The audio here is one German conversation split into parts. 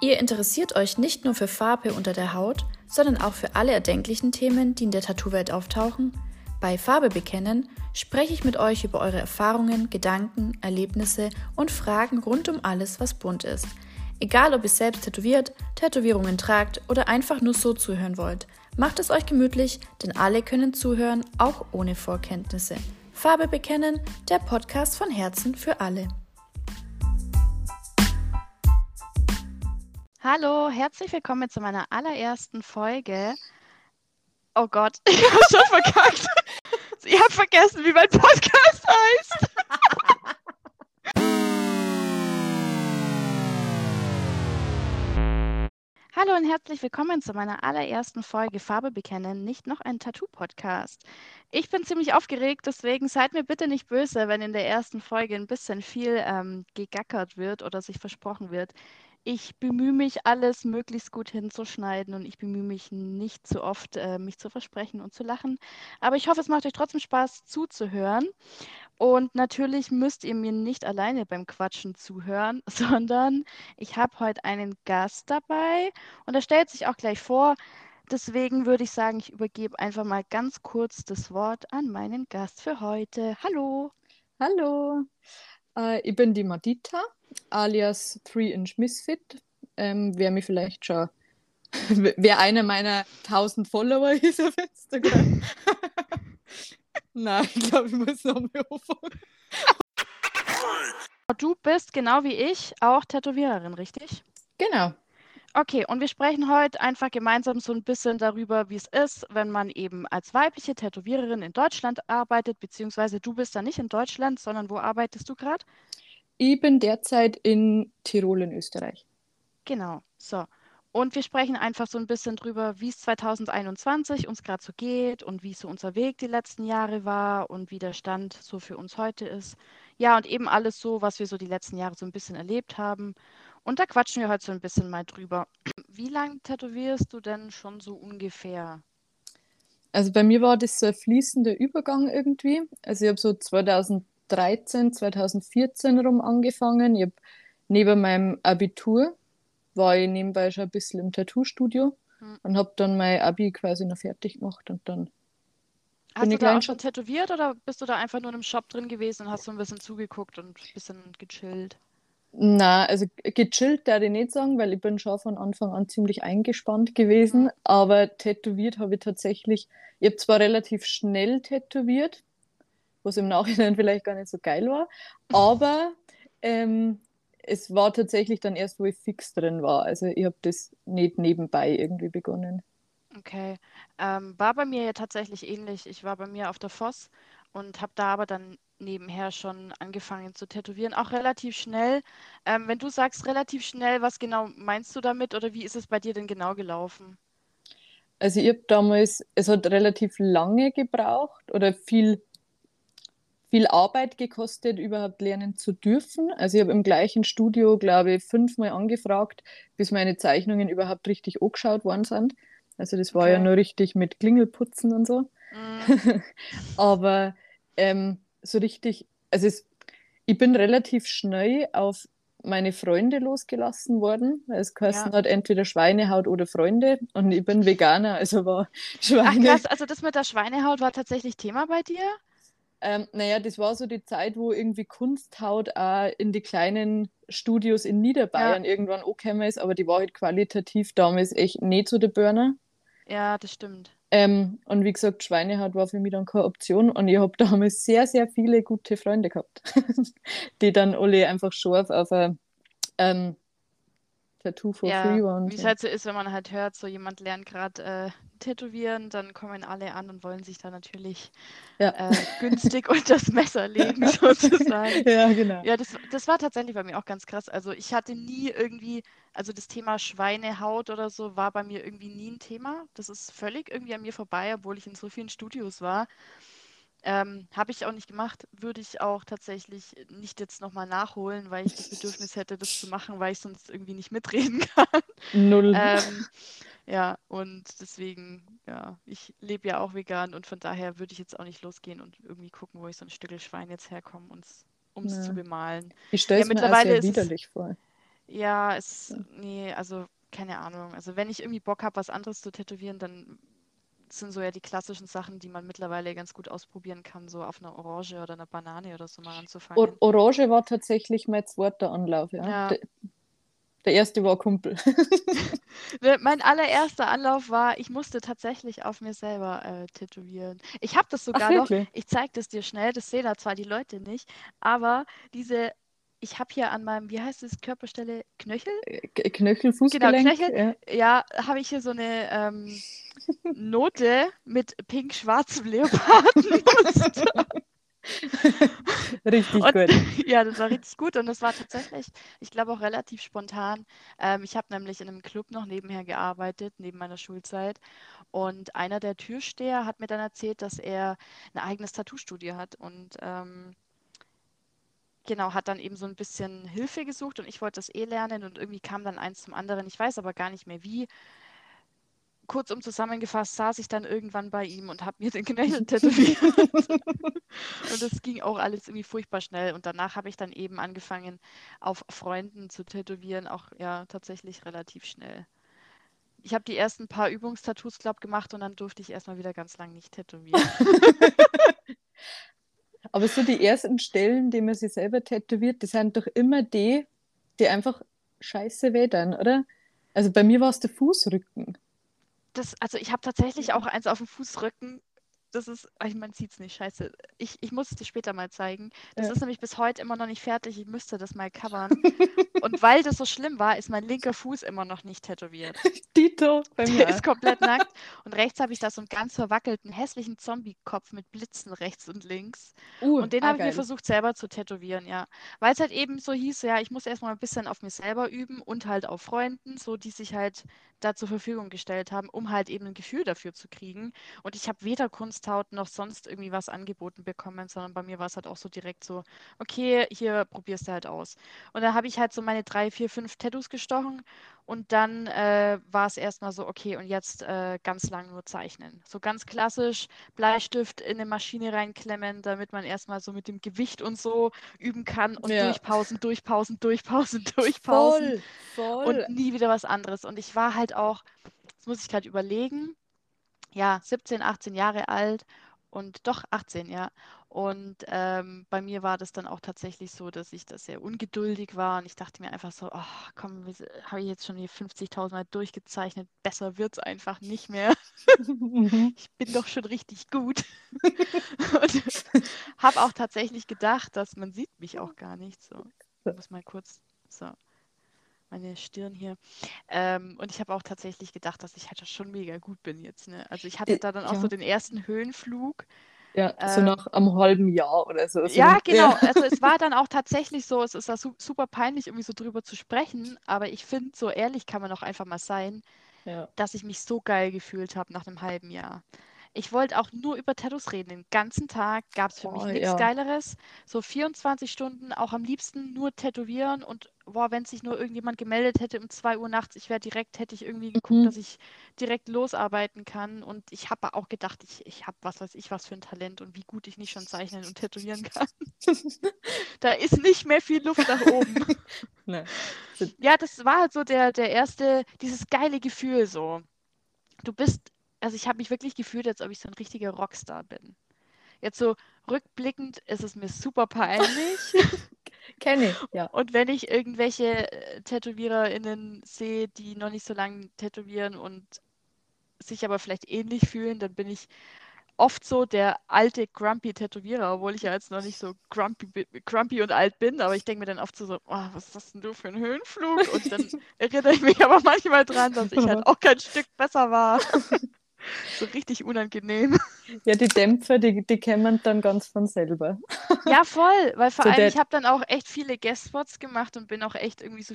Ihr interessiert euch nicht nur für Farbe unter der Haut, sondern auch für alle erdenklichen Themen, die in der Tattoo-Welt auftauchen? Bei Farbe bekennen spreche ich mit euch über eure Erfahrungen, Gedanken, Erlebnisse und Fragen rund um alles, was bunt ist. Egal, ob ihr selbst tätowiert, Tätowierungen tragt oder einfach nur so zuhören wollt, macht es euch gemütlich, denn alle können zuhören, auch ohne Vorkenntnisse. Farbe bekennen, der Podcast von Herzen für alle. Hallo, herzlich willkommen zu meiner allerersten Folge. Oh Gott, ich habe schon verkackt. Ich habe vergessen, wie mein Podcast heißt. Hallo und herzlich willkommen zu meiner allerersten Folge Farbe bekennen, nicht noch ein Tattoo-Podcast. Ich bin ziemlich aufgeregt, deswegen seid mir bitte nicht böse, wenn in der ersten Folge ein bisschen viel ähm, gegackert wird oder sich versprochen wird ich bemühe mich, alles möglichst gut hinzuschneiden und ich bemühe mich nicht zu oft, äh, mich zu versprechen und zu lachen. Aber ich hoffe, es macht euch trotzdem Spaß zuzuhören. Und natürlich müsst ihr mir nicht alleine beim Quatschen zuhören, sondern ich habe heute einen Gast dabei und er stellt sich auch gleich vor. Deswegen würde ich sagen, ich übergebe einfach mal ganz kurz das Wort an meinen Gast für heute. Hallo. Hallo, äh, ich bin die Madita alias 3-Inch Misfit. Ähm, wer mich vielleicht schon, wer einer meiner 1000 Follower ist auf Instagram. Nein, ich glaube, ich muss noch mal anfangen. Du bist genau wie ich auch Tätowiererin, richtig? Genau. Okay, und wir sprechen heute einfach gemeinsam so ein bisschen darüber, wie es ist, wenn man eben als weibliche Tätowiererin in Deutschland arbeitet, beziehungsweise du bist da nicht in Deutschland, sondern wo arbeitest du gerade? Ich bin derzeit in Tirol in Österreich. Genau, so. Und wir sprechen einfach so ein bisschen drüber, wie es 2021 uns gerade so geht und wie so unser Weg die letzten Jahre war und wie der Stand so für uns heute ist. Ja, und eben alles so, was wir so die letzten Jahre so ein bisschen erlebt haben. Und da quatschen wir heute so ein bisschen mal drüber. Wie lange tätowierst du denn schon so ungefähr? Also bei mir war das so ein fließender Übergang irgendwie. Also ich habe so 2000 2013, 2014 rum angefangen. Ich habe neben meinem Abitur war ich nebenbei schon ein bisschen im Tattoo-Studio hm. und habe dann mein Abi quasi noch fertig gemacht und dann Hast du da auch schon tätowiert oder bist du da einfach nur im Shop drin gewesen und hast so ein bisschen zugeguckt und ein bisschen gechillt? Na, also gechillt darf ich nicht sagen, weil ich bin schon von Anfang an ziemlich eingespannt gewesen, mhm. aber tätowiert habe ich tatsächlich, ich habe zwar relativ schnell tätowiert, was im Nachhinein vielleicht gar nicht so geil war. Aber ähm, es war tatsächlich dann erst, wo ich fix drin war. Also ich habe das nicht nebenbei irgendwie begonnen. Okay. Ähm, war bei mir ja tatsächlich ähnlich. Ich war bei mir auf der Voss und habe da aber dann nebenher schon angefangen zu tätowieren, auch relativ schnell. Ähm, wenn du sagst relativ schnell, was genau meinst du damit oder wie ist es bei dir denn genau gelaufen? Also ich habe damals, es hat relativ lange gebraucht oder viel viel Arbeit gekostet, überhaupt lernen zu dürfen. Also ich habe im gleichen Studio, glaube ich, fünfmal angefragt, bis meine Zeichnungen überhaupt richtig angeschaut worden sind. Also das war okay. ja nur richtig mit Klingelputzen und so. Mm. Aber ähm, so richtig, also es, ich bin relativ schnell auf meine Freunde losgelassen worden. Es kosten ja. hat entweder Schweinehaut oder Freunde und ich bin Veganer, also war Schweine. Ach krass, also das mit der Schweinehaut war tatsächlich Thema bei dir? Ähm, naja, das war so die Zeit, wo irgendwie Kunsthaut auch in die kleinen Studios in Niederbayern ja. irgendwann angekommen ist, aber die war halt qualitativ damals echt nicht so der Burner. Ja, das stimmt. Ähm, und wie gesagt, Schweinehaut war für mich dann keine Option und ich habe damals sehr, sehr viele gute Freunde gehabt, die dann alle einfach scharf auf ein ähm, Tattoo for ja, free waren. Wie es halt so ist, wenn man halt hört, so jemand lernt gerade äh, tätowieren, dann kommen alle an und wollen sich da natürlich ja. äh, günstig unter das Messer legen, sozusagen. Ja, genau. Ja, das, das war tatsächlich bei mir auch ganz krass. Also ich hatte nie irgendwie, also das Thema Schweinehaut oder so war bei mir irgendwie nie ein Thema. Das ist völlig irgendwie an mir vorbei, obwohl ich in so vielen Studios war. Ähm, Habe ich auch nicht gemacht, würde ich auch tatsächlich nicht jetzt nochmal nachholen, weil ich das Bedürfnis hätte, das zu machen, weil ich sonst irgendwie nicht mitreden kann. Null. Ähm, ja, und deswegen, ja, ich lebe ja auch vegan und von daher würde ich jetzt auch nicht losgehen und irgendwie gucken, wo ich so ein Stück Schwein jetzt herkomme, um es ja. zu bemalen. Ich stelle es ja, mir mittlerweile sehr widerlich vor. Ja, es, nee, also keine Ahnung. Also wenn ich irgendwie Bock habe, was anderes zu tätowieren, dann sind so ja die klassischen Sachen, die man mittlerweile ganz gut ausprobieren kann, so auf einer Orange oder einer Banane oder so mal anzufangen. Or Orange war tatsächlich mein zweiter Anlauf, ja. ja. Der, erste war Kumpel. mein allererster Anlauf war, ich musste tatsächlich auf mir selber äh, tätowieren. Ich habe das sogar Ach, noch, ich zeige das dir schnell, das sehen da zwar die Leute nicht, aber diese ich habe hier an meinem, wie heißt es, Körperstelle, Knöchel? Äh, Knöchel, Fußgelenk. Genau, Knöchel. Ja, ja habe ich hier so eine ähm, Note mit pink-schwarzem Leopardenmuster. richtig und, gut. Ja, das war richtig gut und das war tatsächlich, ich glaube auch relativ spontan. Ähm, ich habe nämlich in einem Club noch nebenher gearbeitet, neben meiner Schulzeit. Und einer der Türsteher hat mir dann erzählt, dass er ein eigenes Tattoo-Studio hat und ähm, genau, hat dann eben so ein bisschen Hilfe gesucht und ich wollte das eh lernen und irgendwie kam dann eins zum anderen. Ich weiß aber gar nicht mehr wie. Kurzum zusammengefasst saß ich dann irgendwann bei ihm und habe mir den Knöchel tätowiert. und das ging auch alles irgendwie furchtbar schnell. Und danach habe ich dann eben angefangen, auf Freunden zu tätowieren, auch ja tatsächlich relativ schnell. Ich habe die ersten paar Übungstattoos, glaube gemacht und dann durfte ich erstmal wieder ganz lang nicht tätowieren. Aber so die ersten Stellen, die man sich selber tätowiert, die sind doch immer die, die einfach scheiße wedern, oder? Also bei mir war es der Fußrücken. Das, also ich habe tatsächlich auch eins auf dem Fußrücken das ist, ich man sieht es nicht, scheiße. Ich, ich muss es dir später mal zeigen. Das ja. ist nämlich bis heute immer noch nicht fertig. Ich müsste das mal covern. und weil das so schlimm war, ist mein linker Fuß immer noch nicht tätowiert. Dito, bei mir. Der ist komplett nackt. Und rechts habe ich da so einen ganz verwackelten, hässlichen Zombie-Kopf mit Blitzen rechts und links. Uh, und den ah, habe ich mir versucht selber zu tätowieren, ja. Weil es halt eben so hieß, ja, ich muss erstmal ein bisschen auf mir selber üben und halt auf Freunden, so die sich halt da zur Verfügung gestellt haben, um halt eben ein Gefühl dafür zu kriegen. Und ich habe weder Kunsthaut noch sonst irgendwie was angeboten bekommen, sondern bei mir war es halt auch so direkt so, okay, hier probierst du halt aus. Und da habe ich halt so meine drei, vier, fünf Tattoos gestochen und dann äh, war es erstmal so, okay, und jetzt äh, ganz lang nur zeichnen. So ganz klassisch Bleistift in eine Maschine reinklemmen, damit man erstmal so mit dem Gewicht und so üben kann und ja. durchpausen, durchpausen, durchpausen, durchpausen. Voll, voll. Und nie wieder was anderes. Und ich war halt auch, das muss ich gerade überlegen, ja, 17, 18 Jahre alt und doch 18, ja. Und ähm, bei mir war das dann auch tatsächlich so, dass ich da sehr ungeduldig war und ich dachte mir einfach so, oh, komm, habe ich jetzt schon hier 50.000 Mal durchgezeichnet, besser wird es einfach nicht mehr. Mhm. ich bin doch schon richtig gut. und habe auch tatsächlich gedacht, dass man sieht mich auch gar nicht so. Ich muss mal kurz, so meine Stirn hier. Ähm, und ich habe auch tatsächlich gedacht, dass ich halt schon mega gut bin jetzt. Ne? Also ich hatte äh, da dann auch ja. so den ersten Höhenflug. Ja, so ähm, nach einem halben Jahr oder so. ja, genau. Ja. Also es war dann auch tatsächlich so, es ist su super peinlich, irgendwie so drüber zu sprechen, aber ich finde, so ehrlich kann man auch einfach mal sein, ja. dass ich mich so geil gefühlt habe nach einem halben Jahr. Ich wollte auch nur über Tattoos reden. Den ganzen Tag gab es für oh, mich nichts ja. Geileres. So 24 Stunden auch am liebsten nur tätowieren und boah, wenn sich nur irgendjemand gemeldet hätte um 2 Uhr nachts, ich wäre direkt, hätte ich irgendwie geguckt, mhm. dass ich direkt losarbeiten kann. Und ich habe auch gedacht, ich, ich habe was weiß ich was für ein Talent und wie gut ich nicht schon zeichnen und tätowieren kann. da ist nicht mehr viel Luft nach oben. nee. Ja, das war halt so der, der erste, dieses geile Gefühl so. Du bist also ich habe mich wirklich gefühlt, als ob ich so ein richtiger Rockstar bin. Jetzt so rückblickend ist es mir super peinlich. Kenne ich, ja. Und wenn ich irgendwelche äh, TätowiererInnen sehe, die noch nicht so lange tätowieren und sich aber vielleicht ähnlich fühlen, dann bin ich oft so der alte grumpy Tätowierer, obwohl ich ja jetzt noch nicht so grumpy, grumpy und alt bin, aber ich denke mir dann oft so, oh, was ist das denn du für ein Höhenflug? Und dann erinnere ich mich aber manchmal dran, dass ich halt auch kein Stück besser war. So richtig unangenehm. Ja, die Dämpfer, die, die kämen dann ganz von selber. Ja, voll, weil vor so allem, ich habe dann auch echt viele Guestspots gemacht und bin auch echt irgendwie so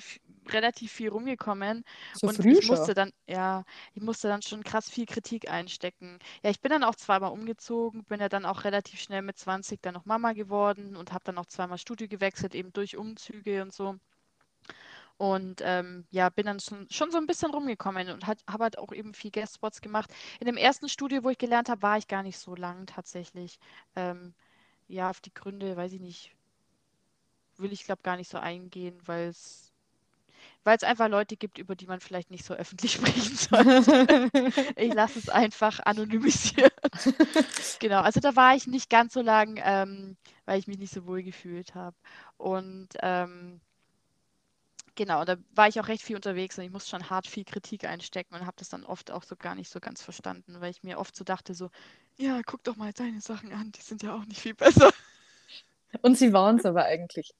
relativ viel rumgekommen. So und ich musste schon. dann, ja, ich musste dann schon krass viel Kritik einstecken. Ja, ich bin dann auch zweimal umgezogen, bin ja dann auch relativ schnell mit 20 dann noch Mama geworden und habe dann auch zweimal Studio gewechselt, eben durch Umzüge und so. Und ähm, ja, bin dann schon, schon so ein bisschen rumgekommen und habe halt auch eben viel Guest-Spots gemacht. In dem ersten Studio, wo ich gelernt habe, war ich gar nicht so lang tatsächlich. Ähm, ja, auf die Gründe, weiß ich nicht, will ich glaube gar nicht so eingehen, weil es weil es einfach Leute gibt, über die man vielleicht nicht so öffentlich sprechen sollte. ich lasse es einfach anonymisieren. genau, also da war ich nicht ganz so lang, ähm, weil ich mich nicht so wohl gefühlt habe. Und ähm, genau, da war ich auch recht viel unterwegs und ich musste schon hart viel Kritik einstecken und habe das dann oft auch so gar nicht so ganz verstanden, weil ich mir oft so dachte, so, ja, guck doch mal deine Sachen an, die sind ja auch nicht viel besser. Und sie waren es aber eigentlich.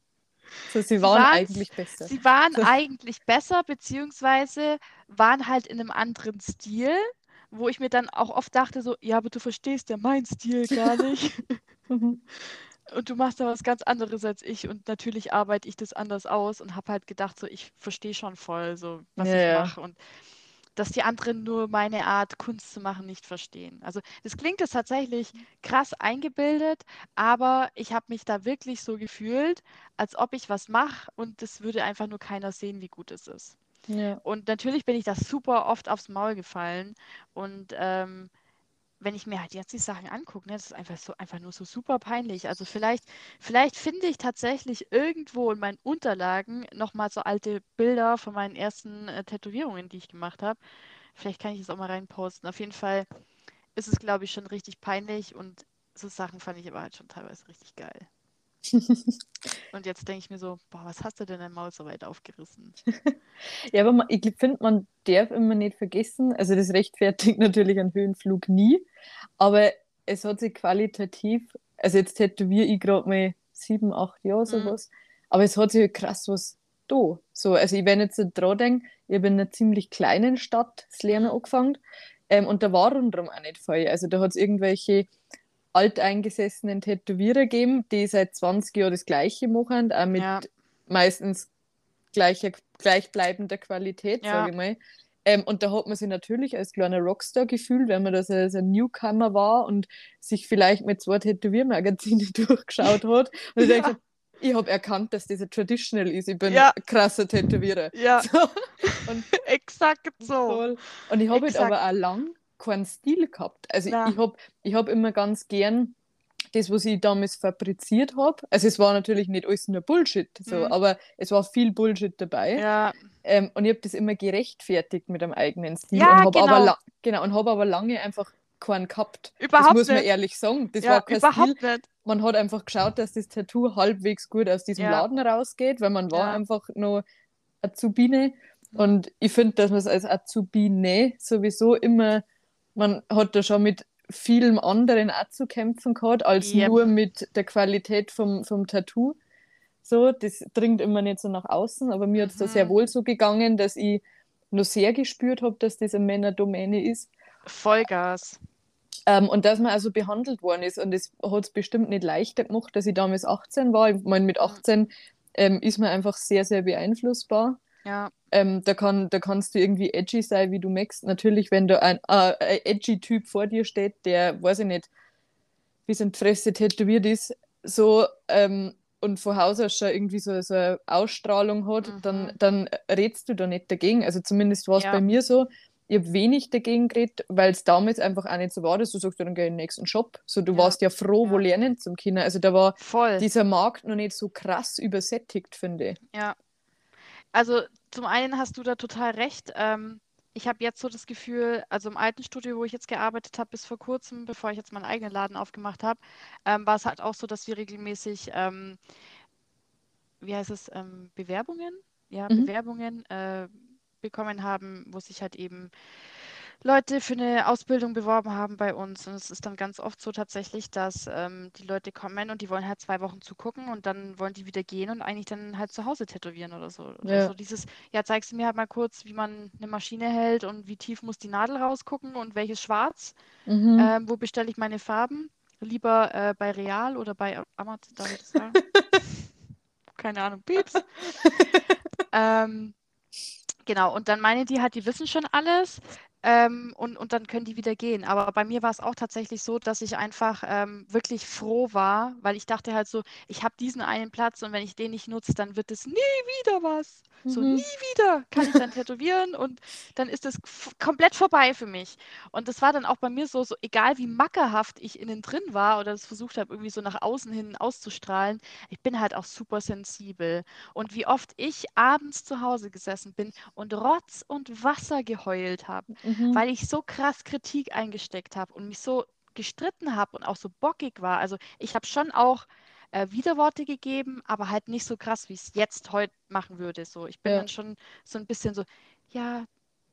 So, sie, sie waren eigentlich besser. Sie waren eigentlich besser, beziehungsweise waren halt in einem anderen Stil, wo ich mir dann auch oft dachte, so, ja, aber du verstehst ja meinen Stil gar nicht. Mhm. und du machst da was ganz anderes als ich und natürlich arbeite ich das anders aus und habe halt gedacht, so, ich verstehe schon voll, so, was ja, ich mache. Und dass die anderen nur meine Art, Kunst zu machen, nicht verstehen. Also das klingt jetzt tatsächlich krass eingebildet, aber ich habe mich da wirklich so gefühlt, als ob ich was mache und es würde einfach nur keiner sehen, wie gut es ist. Ja. Und natürlich bin ich da super oft aufs Maul gefallen und ähm, wenn ich mir halt jetzt die Sachen angucke, ne, das ist einfach so einfach nur so super peinlich. Also vielleicht, vielleicht finde ich tatsächlich irgendwo in meinen Unterlagen nochmal so alte Bilder von meinen ersten äh, Tätowierungen, die ich gemacht habe. Vielleicht kann ich es auch mal reinposten. Auf jeden Fall ist es, glaube ich, schon richtig peinlich und so Sachen fand ich aber halt schon teilweise richtig geil. Und jetzt denke ich mir so, boah, was hast du denn dein Maul so weit aufgerissen? ja, aber man, ich finde, man darf immer nicht vergessen, also das rechtfertigt natürlich einen Höhenflug nie, aber es hat sich qualitativ, also jetzt tätowiere ich gerade mal sieben, acht Jahre mhm. sowas, mhm. aber es hat sich krass was da. So, also ich, wenn jetzt so dran denke, ich habe in einer ziemlich kleinen Stadt das Lernen mhm. angefangen ähm, und da war rundherum auch nicht viel. Also da hat es irgendwelche alteingesessenen Tätowierer geben, die seit 20 Jahren das Gleiche machen, auch mit ja. meistens gleicher, gleichbleibender Qualität, ja. sage ich mal. Ähm, und da hat man sich natürlich als kleiner Rockstar gefühlt, wenn man das als ein Newcomer war und sich vielleicht mit zwei Tätowiermagazinen durchgeschaut hat. Und ja. ich ich habe erkannt, dass dieser traditional ist. Ich bin ja. ein krasser Tätowierer. Ja. So. Und Exakt so. Voll. Und ich habe halt aber auch lang keinen Stil gehabt. Also Nein. ich habe ich hab immer ganz gern das, was ich damals fabriziert habe. Also es war natürlich nicht alles nur Bullshit, so, mhm. aber es war viel Bullshit dabei. Ja. Ähm, und ich habe das immer gerechtfertigt mit einem eigenen Stil ja, und habe genau. aber, genau, hab aber lange einfach keinen gehabt. Überhaupt das muss man nicht. ehrlich sagen. Das ja, war kein überhaupt Stil. Nicht. Man hat einfach geschaut, dass das Tattoo halbwegs gut aus diesem ja. Laden rausgeht, weil man war einfach nur Azubine. Und ich finde, dass man es als Azubine sowieso immer man hat da schon mit vielem anderen auch zu kämpfen gehabt, als yep. nur mit der Qualität vom, vom Tattoo. So, das dringt immer nicht so nach außen, aber mir mhm. hat es da sehr wohl so gegangen, dass ich nur sehr gespürt habe, dass das eine Männerdomäne ist. Vollgas. Ähm, und dass man also behandelt worden ist. Und das hat es bestimmt nicht leichter gemacht, dass ich damals 18 war. Ich meine, mit 18 mhm. ähm, ist man einfach sehr, sehr beeinflussbar. Ja. Ähm, da, kann, da kannst du irgendwie edgy sein, wie du möchtest. Natürlich, wenn da ein, äh, ein edgy Typ vor dir steht, der, weiß ich nicht, wie sein Fresse tätowiert ist, so ähm, und von Haus aus schon irgendwie so, so eine Ausstrahlung hat, mhm. dann, dann redst du da nicht dagegen. Also zumindest war es ja. bei mir so. Ich habe wenig dagegen geredet, weil es damals einfach auch nicht so war, dass du sagst, dann geh in den nächsten Shop. So, du ja. warst ja froh, wo lernen zum Kinder. Also da war Voll. dieser Markt noch nicht so krass übersättigt, finde ich. Ja, also zum einen hast du da total recht. Ähm, ich habe jetzt so das Gefühl, also im alten Studio, wo ich jetzt gearbeitet habe, bis vor kurzem, bevor ich jetzt meinen eigenen Laden aufgemacht habe, ähm, war es halt auch so, dass wir regelmäßig, ähm, wie heißt es, ähm, Bewerbungen, ja, mhm. Bewerbungen äh, bekommen haben, wo sich halt eben Leute für eine Ausbildung beworben haben bei uns. Und es ist dann ganz oft so tatsächlich, dass ähm, die Leute kommen und die wollen halt zwei Wochen zugucken und dann wollen die wieder gehen und eigentlich dann halt zu Hause tätowieren oder so. Oder ja. so dieses, ja, zeigst du mir halt mal kurz, wie man eine Maschine hält und wie tief muss die Nadel rausgucken und welches Schwarz. Mhm. Ähm, wo bestelle ich meine Farben? Lieber äh, bei Real oder bei Amazon, darf ich das sagen? Keine Ahnung, Pieps. ähm, genau, und dann meinen die halt, die wissen schon alles. Ähm, und, und dann können die wieder gehen. Aber bei mir war es auch tatsächlich so, dass ich einfach ähm, wirklich froh war, weil ich dachte halt so, ich habe diesen einen Platz und wenn ich den nicht nutze, dann wird es nie wieder was. Mhm. So nie wieder kann ich dann tätowieren und dann ist es komplett vorbei für mich. Und das war dann auch bei mir so, so egal wie mackerhaft ich innen drin war oder es versucht habe, irgendwie so nach außen hin auszustrahlen, ich bin halt auch super sensibel. Und wie oft ich abends zu Hause gesessen bin und Rotz und Wasser geheult habe. Mhm mhm. weil ich so krass Kritik eingesteckt habe und mich so gestritten habe und auch so bockig war. Also ich habe schon auch äh, Widerworte gegeben, aber halt nicht so krass, wie ich es jetzt heute machen würde. So, ich bin ja. dann schon so ein bisschen so, ja,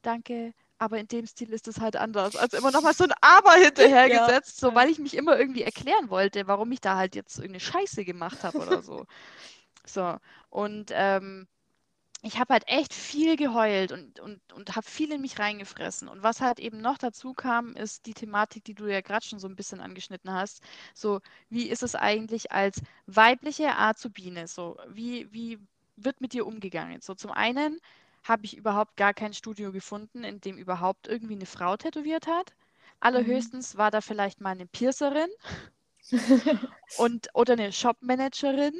danke, aber in dem Stil ist es halt anders. Also immer noch mal so ein Aber hinterhergesetzt, ja. so weil ich mich immer irgendwie erklären wollte, warum ich da halt jetzt irgendeine Scheiße gemacht habe oder so. So, und ähm, ich habe halt echt viel geheult und, und, und habe viel in mich reingefressen. Und was halt eben noch dazu kam, ist die Thematik, die du ja gerade schon so ein bisschen angeschnitten hast. So, wie ist es eigentlich als weibliche Azubine? So, wie, wie wird mit dir umgegangen? So, zum einen habe ich überhaupt gar kein Studio gefunden, in dem überhaupt irgendwie eine Frau tätowiert hat. Allerhöchstens mhm. war da vielleicht mal eine Piercerin und, oder eine Shopmanagerin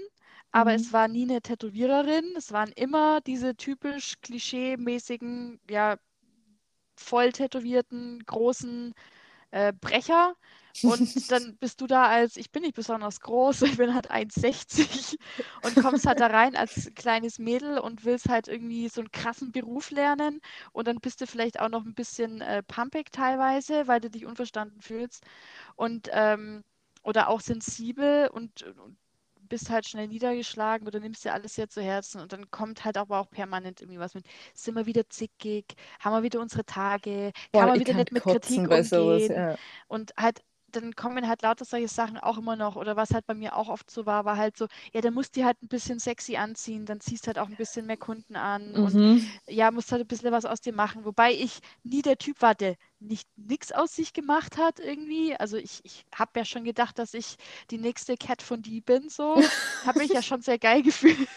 aber mhm. es war nie eine Tätowiererin. Es waren immer diese typisch klischee-mäßigen, ja, voll tätowierten, großen äh, Brecher. Und dann bist du da als, ich bin nicht besonders groß, ich bin halt 1,60 und kommst halt da rein als kleines Mädel und willst halt irgendwie so einen krassen Beruf lernen. Und dann bist du vielleicht auch noch ein bisschen äh, pumpig teilweise, weil du dich unverstanden fühlst. Und ähm, oder auch sensibel und, und bist halt schnell niedergeschlagen oder nimmst dir alles sehr zu Herzen und dann kommt halt aber auch permanent irgendwie was mit, sind wir wieder zickig, haben wir wieder unsere Tage, kann man wieder nicht mit Kritik umgehen sowas, ja. und halt dann kommen halt lauter solche Sachen auch immer noch. Oder was halt bei mir auch oft so war, war halt so, ja, dann musst du halt ein bisschen sexy anziehen, dann ziehst halt auch ein bisschen mehr Kunden an mhm. und ja, musst halt ein bisschen was aus dir machen. Wobei ich nie der Typ war, der nicht nichts aus sich gemacht hat irgendwie. Also ich, ich habe ja schon gedacht, dass ich die nächste Cat von die bin, so. habe mich ja schon sehr geil gefühlt.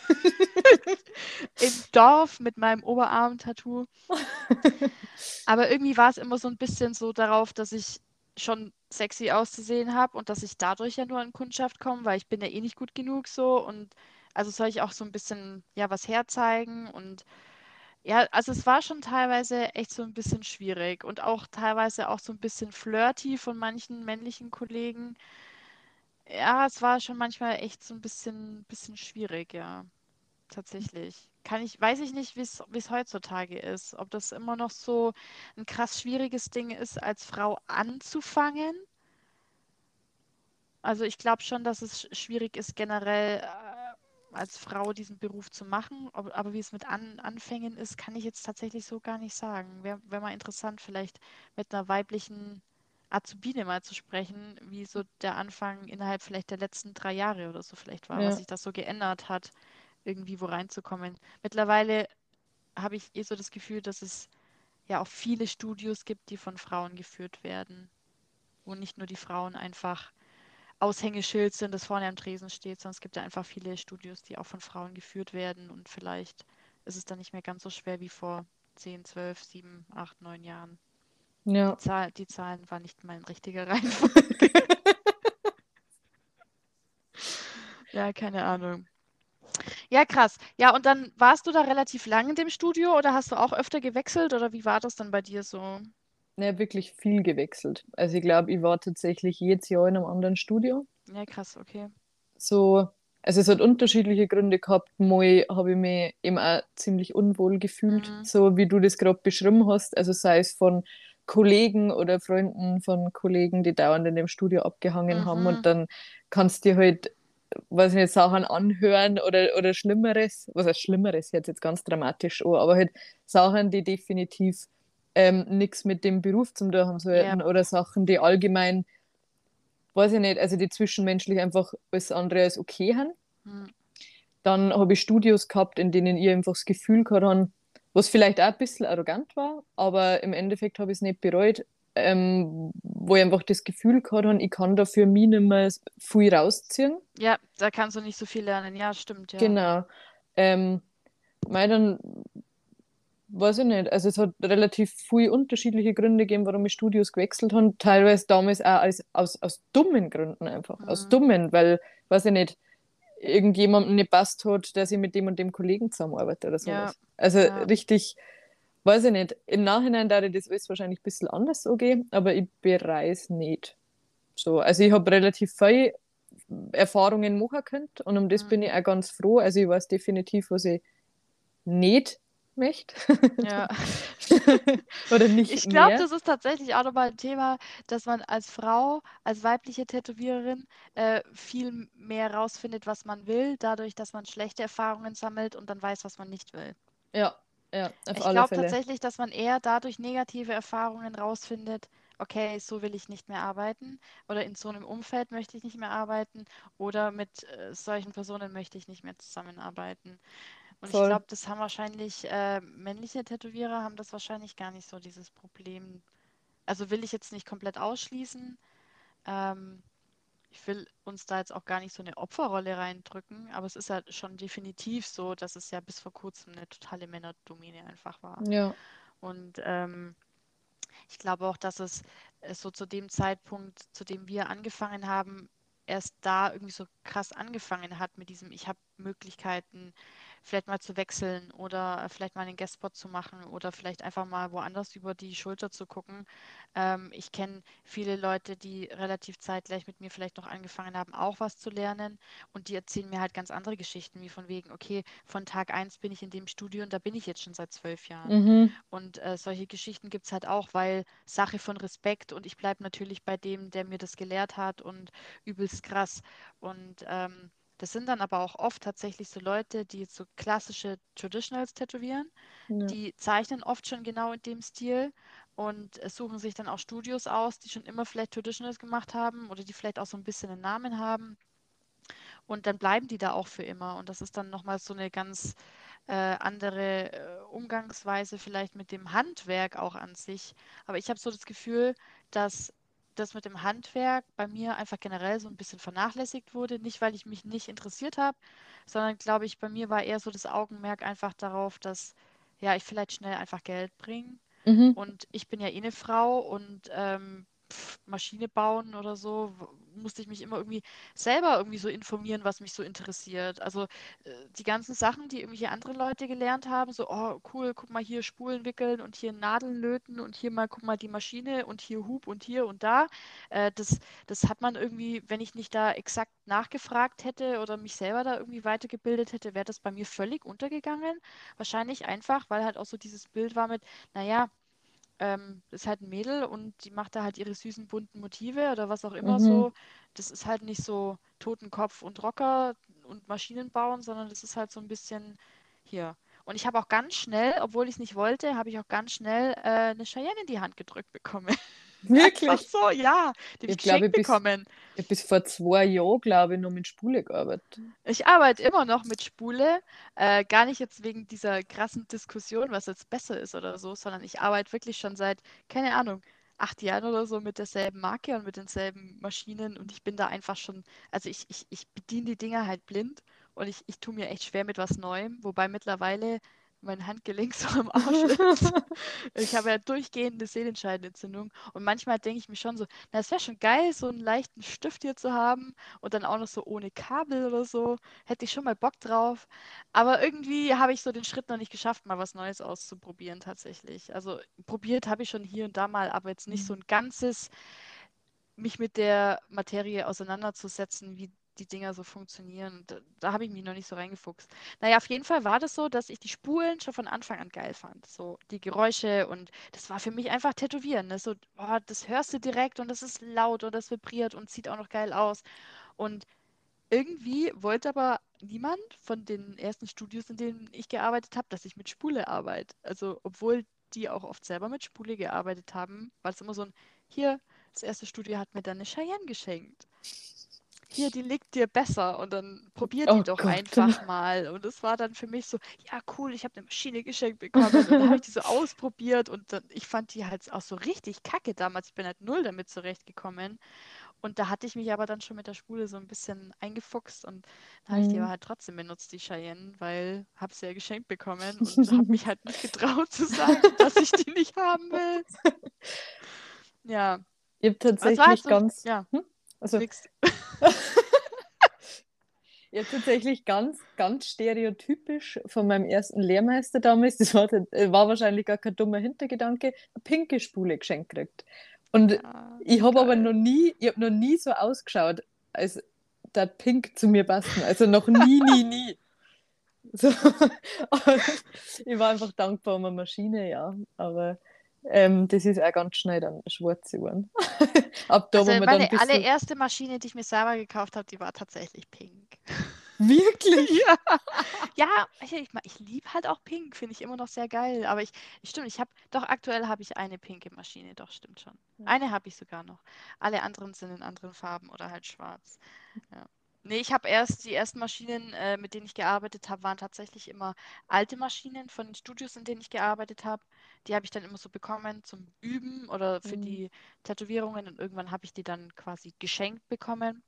Im Dorf mit meinem Oberarm-Tattoo. Aber irgendwie war es immer so ein bisschen so darauf, dass ich schon sexy auszusehen habe und dass ich dadurch ja nur in Kundschaft komme, weil ich bin ja eh nicht gut genug so und also soll ich auch so ein bisschen ja was herzeigen und ja, also es war schon teilweise echt so ein bisschen schwierig und auch teilweise auch so ein bisschen flirty von manchen männlichen Kollegen. Ja, es war schon manchmal echt so ein bisschen, bisschen schwierig, ja, tatsächlich kann ich, weiß ich nicht, wie es heutzutage ist. Ob das immer noch so ein krass schwieriges Ding ist, als Frau anzufangen. Also ich glaube schon, dass es schwierig ist, generell äh, als Frau diesen Beruf zu machen. Ob, aber wie es mit An Anfängen ist, kann ich jetzt tatsächlich so gar nicht sagen. Wäre wär mal interessant, vielleicht mit einer weiblichen Azubine mal zu sprechen, wie so der Anfang innerhalb vielleicht der letzten drei Jahre oder so vielleicht war, ja. was sich das so geändert hat irgendwie wo reinzukommen. Mittlerweile habe ich eh so das Gefühl, dass es ja auch viele Studios gibt, die von Frauen geführt werden, wo nicht nur die Frauen einfach Aushängeschild sind, das vorne am Tresen steht, sondern es gibt ja einfach viele Studios, die auch von Frauen geführt werden und vielleicht ist es dann nicht mehr ganz so schwer wie vor 10, 12, 7, 8, 9 Jahren. Ja. Die, Zahl, die Zahlen waren nicht mal in richtiger Reihenfolge. ja, keine Ahnung. Ja, krass. Ja, und dann warst du da relativ lang in dem Studio oder hast du auch öfter gewechselt oder wie war das dann bei dir so? Ne, wirklich viel gewechselt. Also ich glaube, ich war tatsächlich jedes Jahr in einem anderen Studio. Ja, krass, okay. So, also es hat unterschiedliche Gründe gehabt. Mal habe ich mich eben auch ziemlich unwohl gefühlt, mhm. so wie du das gerade beschrieben hast. Also sei es von Kollegen oder Freunden von Kollegen, die dauernd in dem Studio abgehangen mhm. haben und dann kannst du dir halt weiß nicht, Sachen anhören oder, oder Schlimmeres, was heißt Schlimmeres, jetzt jetzt ganz dramatisch an, aber halt Sachen, die definitiv ähm, nichts mit dem Beruf zu tun haben sollten ja. oder Sachen, die allgemein, weiß ich nicht, also die zwischenmenschlich einfach alles andere als okay haben. Hm. Dann habe ich Studios gehabt, in denen ich einfach das Gefühl gehabt habe, was vielleicht auch ein bisschen arrogant war, aber im Endeffekt habe ich es nicht bereut, ähm, wo ich einfach das Gefühl gehabt habe, ich kann da für mich nicht mehr viel rausziehen. Ja, da kannst du nicht so viel lernen. Ja, stimmt. Ja. Genau. Ähm, mei, dann weiß ich nicht. Also es hat relativ viele unterschiedliche Gründe gegeben, warum ich Studios gewechselt habe. Teilweise damals auch als, aus, aus dummen Gründen einfach. Mhm. Aus dummen, weil, weiß ich nicht, irgendjemandem nicht passt hat, dass ich mit dem und dem Kollegen zusammenarbeite oder sowas. Ja. Also ja. richtig, weiß ich nicht. Im Nachhinein da das alles wahrscheinlich ein bisschen anders so gehen, aber ich bereue es nicht. So, also ich habe relativ viel Erfahrungen machen können und um das mhm. bin ich auch ganz froh. Also ich weiß definitiv, was ich nicht möchte. Ja. Oder nicht Ich glaube, das ist tatsächlich auch nochmal ein Thema, dass man als Frau, als weibliche Tätowiererin äh, viel mehr rausfindet, was man will, dadurch, dass man schlechte Erfahrungen sammelt und dann weiß, was man nicht will. Ja, ja, auf ich glaube tatsächlich, dass man eher dadurch negative Erfahrungen rausfindet, okay, so will ich nicht mehr arbeiten oder in so einem Umfeld möchte ich nicht mehr arbeiten oder mit äh, solchen Personen möchte ich nicht mehr zusammenarbeiten. Und Voll. ich glaube, das haben wahrscheinlich äh, männliche Tätowierer haben das wahrscheinlich gar nicht so dieses Problem. Also will ich jetzt nicht komplett ausschließen. Ähm, ich will uns da jetzt auch gar nicht so eine Opferrolle reindrücken, aber es ist ja schon definitiv so, dass es ja bis vor kurzem eine totale Männerdomäne einfach war. Ja. Und ähm, ich glaube auch, dass es äh, so zu dem Zeitpunkt, zu dem wir angefangen haben, erst da irgendwie so krass angefangen hat mit diesem, ich habe Möglichkeiten, vielleicht mal zu wechseln oder vielleicht mal einen Guestspot zu machen oder vielleicht einfach mal woanders über die Schulter zu gucken. Ähm, ich kenne viele Leute, die relativ zeitgleich mit mir vielleicht noch angefangen haben, auch was zu lernen und die erzählen mir halt ganz andere Geschichten, wie von wegen, okay, von Tag 1 bin ich in dem Studio und da bin ich jetzt schon seit zwölf Jahren. Mhm. Und äh, solche Geschichten gibt es halt auch, weil Sache von Respekt und ich bleibe natürlich bei dem, der mir das gelehrt hat und übelst krass. Und ähm, das sind dann aber auch oft tatsächlich so Leute, die so klassische Traditionals tätowieren. Ja. Die zeichnen oft schon genau in dem Stil und suchen sich dann auch Studios aus, die schon immer vielleicht Traditionals gemacht haben oder die vielleicht auch so ein bisschen einen Namen haben. Und dann bleiben die da auch für immer. Und das ist dann nochmal so eine ganz äh, andere äh, Umgangsweise vielleicht mit dem Handwerk auch an sich. Aber ich habe so das Gefühl, dass das mit dem Handwerk bei mir einfach generell so ein bisschen vernachlässigt wurde. Nicht, weil ich mich nicht interessiert habe, sondern glaube ich, bei mir war eher so das Augenmerk einfach darauf, dass ja, ich vielleicht schnell einfach Geld bringe. Mhm. Und ich bin ja eh eine Frau und ähm, Maschine bauen oder so, musste ich mich immer irgendwie selber irgendwie so informieren, was mich so interessiert. Also äh, die ganzen Sachen, die irgendwelche anderen Leute gelernt haben, so, oh cool, guck mal hier Spulen wickeln und hier Nadeln löten und hier mal, guck mal die Maschine und hier Hub und hier und da. Äh, das, das hat man irgendwie, wenn ich nicht da exakt nachgefragt hätte oder mich selber da irgendwie weitergebildet hätte, wäre das bei mir völlig untergegangen. Wahrscheinlich einfach, weil halt auch so dieses Bild war mit, naja, ähm, ist halt ein Mädel und die macht da halt ihre süßen bunten Motive oder was auch immer mhm. so. Das ist halt nicht so Totenkopf und Rocker und Maschinen bauen, sondern das ist halt so ein bisschen hier. Und ich habe auch ganz schnell, obwohl ich es nicht wollte, habe ich auch ganz schnell äh, eine Cheyenne in die Hand gedrückt bekommen. Wirklich? Ach so, ja. Die ich, ich glaube, bekommen. Ich bis vor zwei Jahren, glaube ich, noch mit Spule gearbeitet. Ich arbeite immer noch mit Spule. Äh, gar nicht jetzt wegen dieser krassen Diskussion, was jetzt besser ist oder so, sondern ich arbeite wirklich schon seit, keine Ahnung, acht Jahren oder so mit derselben Marke und mit denselben Maschinen und ich bin da einfach schon, also ich, ich, ich bediene die Dinger halt blind und ich, ich tue mir echt schwer mit was Neuem, wobei mittlerweile mein Handgelenk so am Arsch ist. ich habe ja durchgehende Sehnenscheidenentzündung und manchmal denke ich mir schon so, na, es wäre schon geil, so einen leichten Stift hier zu haben und dann auch noch so ohne Kabel oder so. Hätte ich schon mal Bock drauf. Aber irgendwie habe ich so den Schritt noch nicht geschafft, mal was Neues auszuprobieren tatsächlich. Also probiert habe ich schon hier und da mal, aber jetzt nicht so mhm. ein ganzes mich mit der Materie auseinanderzusetzen, wie die Dinger so funktionieren. Da, da habe ich mich noch nicht so reingefuchst. Naja, auf jeden Fall war das so, dass ich die Spulen schon von Anfang an geil fand. So die Geräusche und das war für mich einfach Tätowieren. Ne? So, boah, das hörst du direkt und das ist laut und das vibriert und sieht auch noch geil aus. Und irgendwie wollte aber niemand von den ersten Studios, in denen ich gearbeitet habe, dass ich mit Spule arbeite. Also, obwohl die auch oft selber mit Spule gearbeitet haben, war es immer so ein, hier, das erste Studio hat mir dann eine Cheyenne geschenkt hier, die liegt dir besser und dann probier die oh doch Gott. einfach mal. Und das war dann für mich so, ja cool, ich habe eine Maschine geschenkt bekommen und dann habe ich die so ausprobiert und dann, ich fand die halt auch so richtig kacke damals. Ich bin halt null damit zurechtgekommen. Und da hatte ich mich aber dann schon mit der Spule so ein bisschen eingefuchst und dann habe ich die Mhm. aber halt trotzdem benutzt, die Cheyenne, weil habe sie ja geschenkt bekommen und habe mich halt nicht getraut zu sagen, dass ich die nicht haben will. Ja, Ich habe also war tatsächlich halt so, ganz, ja, hm? Also hab tatsächlich ganz, ganz stereotypisch von meinem ersten Lehrmeister damals, das war, war wahrscheinlich gar kein dummer Hintergedanke, eine pinke Spule geschenkt gekriegt. Und Ja, ich habe aber noch nie, ich habe noch nie so ausgeschaut, als der Pink zu mir passen. Also noch nie, nie, nie. So. Ich war einfach dankbar um eine Maschine, ja. Aber ähm, das ist auch ganz schnell dann schwarz geworden. Ab da, Also wo man dann meine ein bisschen... allererste Maschine, die ich mir selber gekauft habe, die war tatsächlich pink. Wirklich? Ja, ja ich, ich, ich liebe halt auch pink, finde ich immer noch sehr geil. Aber ich, ich stimmt, ich habe, doch aktuell habe ich eine pinke Maschine, doch, stimmt schon. Eine habe ich sogar noch. Alle anderen sind in anderen Farben oder halt schwarz. Ja. Nee, ich habe erst, die ersten Maschinen, äh, mit denen ich gearbeitet habe, waren tatsächlich immer alte Maschinen von den Studios, in denen ich gearbeitet habe. Die habe ich dann immer so bekommen zum Üben oder für Mhm. die Tätowierungen und irgendwann habe ich die dann quasi geschenkt bekommen.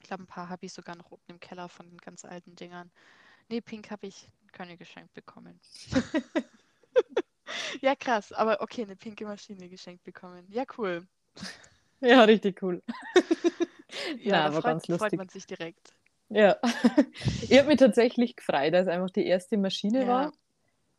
Ich glaube, ein paar habe ich sogar noch oben im Keller von den ganz alten Dingern. Nee, Pink habe ich keine geschenkt bekommen. Ja, krass, aber okay, eine pinke Maschine geschenkt bekommen. Ja, cool. Ja, richtig cool. Ja, Na, da aber freut, freut man sich direkt. Ja. Ich habe mich tatsächlich gefreut, dass es einfach die erste Maschine Ja. war.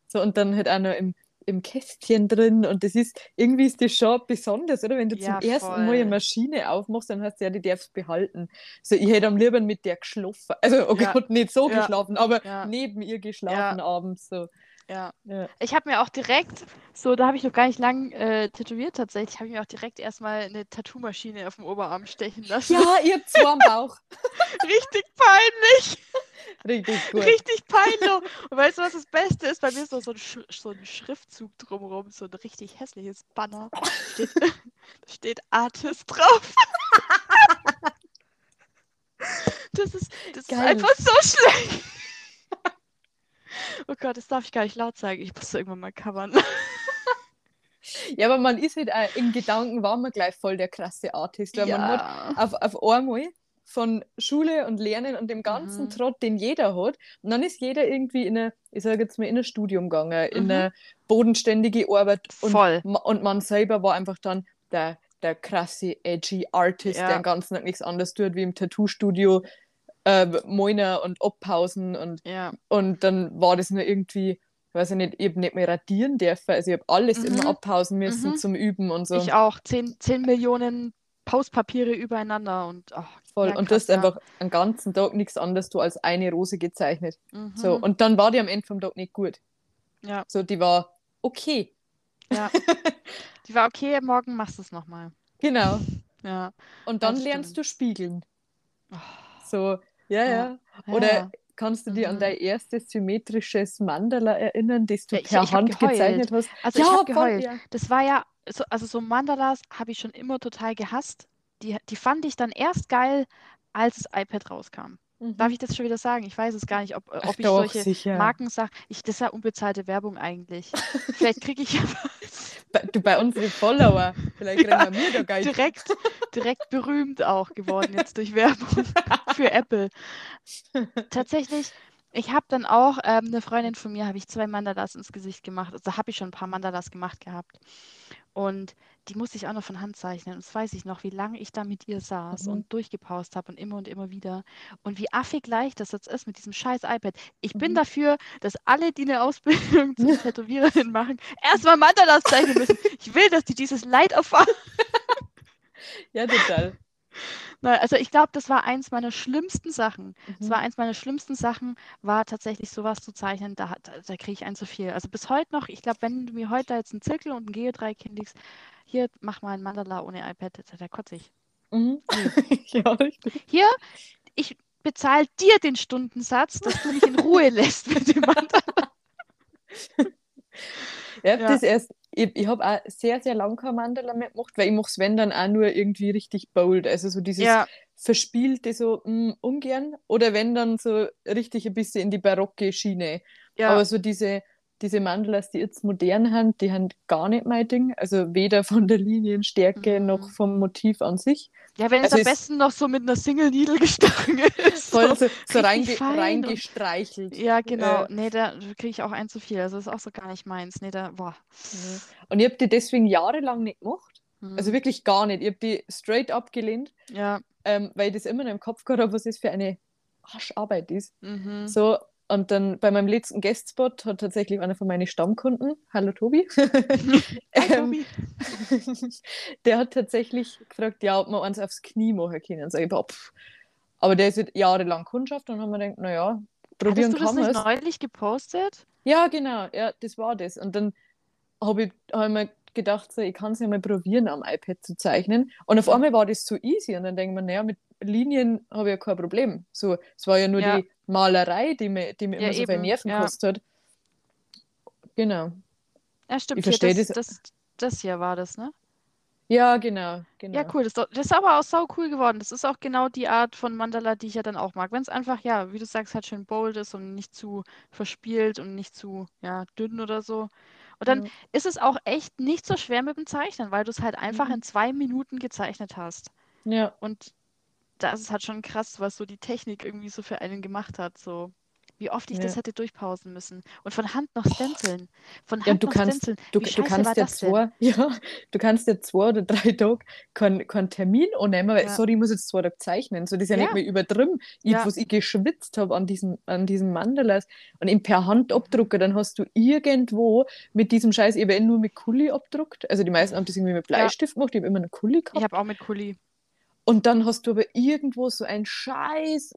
So, und dann halt auch noch im, im Kästchen drin. Und das ist, irgendwie ist das schon besonders, oder? Wenn du Ja, zum ersten Mal eine voll. Maschine aufmachst, dann hast du ja, die darfst behalten. So, ich hätte am liebsten mit der geschlafen. Also, okay, Ja. Gott, nicht so Ja. geschlafen, aber Ja. neben ihr geschlafen abends. So. Ja. Ja. Ich habe mir auch direkt, so, da habe ich noch gar nicht lang äh, tätowiert tatsächlich, habe ich mir auch direkt erstmal eine Tattoo-Maschine auf dem Oberarm stechen lassen. ja, ihr zwei am Bauch. Richtig peinlich, Richtig gut. richtig peinlich. Und weißt du, was das Beste ist? Bei mir ist noch so ein, Sch so ein Schriftzug drumherum, so ein richtig hässliches Banner. Steht, da steht Artist drauf. Das ist, das ist einfach so schlecht. Oh Gott, das darf ich gar nicht laut sagen. Ich muss irgendwann mal covern. Ja, aber man ist halt auch, in Gedanken war man gleich voll der krasse Artist, weil man hat Ja. auf, auf einmal von Schule und Lernen und dem ganzen Mhm. Trott, den jeder hat. Und dann ist jeder irgendwie in eine, ich sage jetzt mal, in ein Studium gegangen, in Mhm. eine bodenständige Arbeit. Und, Voll. und man selber war einfach dann der, der krasse, edgy Artist, Ja. der den ganzen Tag nichts anderes tut, wie im Tattoo-Studio äh, Moiner und abpausen. Und, Ja. und dann war das nur irgendwie, ich weiß ich nicht, ich habe nicht mehr radieren dürfen. Also ich habe alles Mhm. immer abpausen müssen Mhm. zum Üben und so. Ich auch. 10, 10 Millionen Postpapiere übereinander und oh, Voll. ja, und du hast ja. einfach einen ganzen Tag nichts anderes du als eine Rose gezeichnet. Mhm. So, und dann war die am Ende vom Tag nicht gut. Ja. So, die war okay. Ja. Die war okay, morgen machst du es nochmal. Genau. Ja. Und dann lernst stimmt. du spiegeln. Oh, So, ja, ja. Ja. Oder kannst du an Mhm. dein erstes symmetrisches Mandala erinnern, das du Ja, ich- per ich Hand gezeichnet hast? Also ich Ja, habe voll, geheult. ja. Das war ja, so, also so Mandalas habe ich schon immer total gehasst. Die, die fand ich dann erst geil, als das iPad rauskam. Darf Mhm. ich das schon wieder sagen? Ich weiß es gar nicht, ob, Ach ob ich doch, solche sicher. Markensachen. Ich, das ist ja unbezahlte Werbung eigentlich. Vielleicht kriege ich ja Bei, du bei unseren Follower. Vielleicht Ja, wir mir da Geld. direkt, direkt berühmt auch geworden jetzt durch Werbung für Apple. Tatsächlich, ich habe dann auch, ähm, eine Freundin von mir, habe ich zwei Mandalas ins Gesicht gemacht. Also habe ich schon ein paar Mandalas gemacht gehabt. Und die musste ich auch noch von Hand zeichnen. Und das weiß ich noch, wie lange ich da mit ihr saß Mhm. und durchgepaust habe und immer und immer wieder. Und wie affig leicht das jetzt ist mit diesem scheiß iPad. Ich bin Mhm. dafür, dass alle, die eine Ausbildung zur Tätowiererin machen, erstmal Mandalas zeichnen müssen. Ich will, dass die dieses Leid erfahren. Ja, total. Nein, also ich glaube, das war eins meiner schlimmsten Sachen. Es Mhm. war eins meiner schlimmsten Sachen, war tatsächlich sowas zu zeichnen, da, da, da kriege ich ein zu viel. Also bis heute noch, ich glaube, wenn du mir heute jetzt einen Zirkel und ein Geodreieck hinlegst, hier, mach mal ein Mandala ohne iPad, da, kotze ich. Mhm. ja, richtig. Hier, ich bezahle dir den Stundensatz, dass du mich in Ruhe lässt mit dem Mandala. Ja, Ja. das erst, ich, ich habe auch sehr, sehr lange kein Mandala mehr gemacht, weil ich mache es, wenn dann auch nur irgendwie richtig bold. Also so dieses Ja, Verspielte so mm, ungern. Oder wenn dann so richtig ein bisschen in die barocke Schiene. ja, Aber so diese diese Mandalas, die jetzt modern sind, die haben gar nicht mein Ding. Also weder von der Linienstärke Mhm. noch vom Motiv an sich. Ja, wenn es Also am ist- besten noch so mit einer Single Needle gestochen ist. Voll so, so reinge reingestreichelt. Ja, genau. Äh, Nee, da kriege ich auch ein zu viel. Also das ist auch so gar nicht meins. Nee, da, boah. und ich habe die deswegen jahrelang nicht gemacht. Also Mhm. wirklich gar nicht. Ich habe die straight abgelehnt, Ja. ähm, weil ich das immer noch im Kopf gehabt habe, was das für eine Arscharbeit ist. Mhm. So, und dann bei meinem letzten Guestspot hat tatsächlich einer von meinen Stammkunden, hallo Tobi, Hi, ähm, Tobi. der hat tatsächlich gefragt, ja, ob wir eins aufs Knie machen können. Sag ich, pff. Aber der ist jetzt jahrelang Kundschaft und haben wir gedacht, naja, probieren Hattest du das kann nicht man neulich gepostet? Ja, genau, ja, das war das. Und dann habe ich, hab ich mir gedacht, so, ich kann es ja mal probieren, am iPad zu zeichnen. Und auf einmal war das so easy. Und dann denkt man, naja, mit Linien habe ich ja kein Problem. So, es war ja nur Ja. die Malerei, die mir, die mir Ja, immer so viel eben, Nerven ja. gekostet hat. Genau. Ja, stimmt. Ich verstehe das, das- das, das hier war das, ne? Ja, genau, genau. Ja, cool. Das, das ist aber auch sau cool geworden. Das ist auch genau die Art von Mandala, die ich ja dann auch mag. Wenn es einfach, ja, wie du sagst, halt schön bold ist und nicht zu verspielt und nicht zu, ja, dünn oder so. Und dann Ja. ist es auch echt nicht so schwer mit dem Zeichnen, weil du es halt einfach Mhm. in zwei Minuten gezeichnet hast. Ja, Und das ist halt schon krass, was so die Technik irgendwie so für einen gemacht hat. So, wie oft ich das Ja. hätte durchpausen müssen. Und von Hand noch stenciln. Von ja Hand du noch kannst, stenciln. du, du kannst ja das denn? zwei, ja, du kannst ja zwei oder drei Tage keinen keinen Termin annehmen, weil, Ja. sorry, ich muss jetzt zwei Tage zeichnen. So, das ist ja, Ja. nicht mehr übertrieben. Ich, Ja. was ich geschwitzt habe an diesem, an diesem Mandalas und ihn per Hand abdrucken, dann hast du irgendwo mit diesem Scheiß, ich eh nur mit Kuli abdruckt. Also die meisten haben das irgendwie mit Ja. Bleistift gemacht, ich habe immer einen Kuli Ich gehabt. habe auch mit Kuli. Und dann hast du aber irgendwo so ein Scheiß,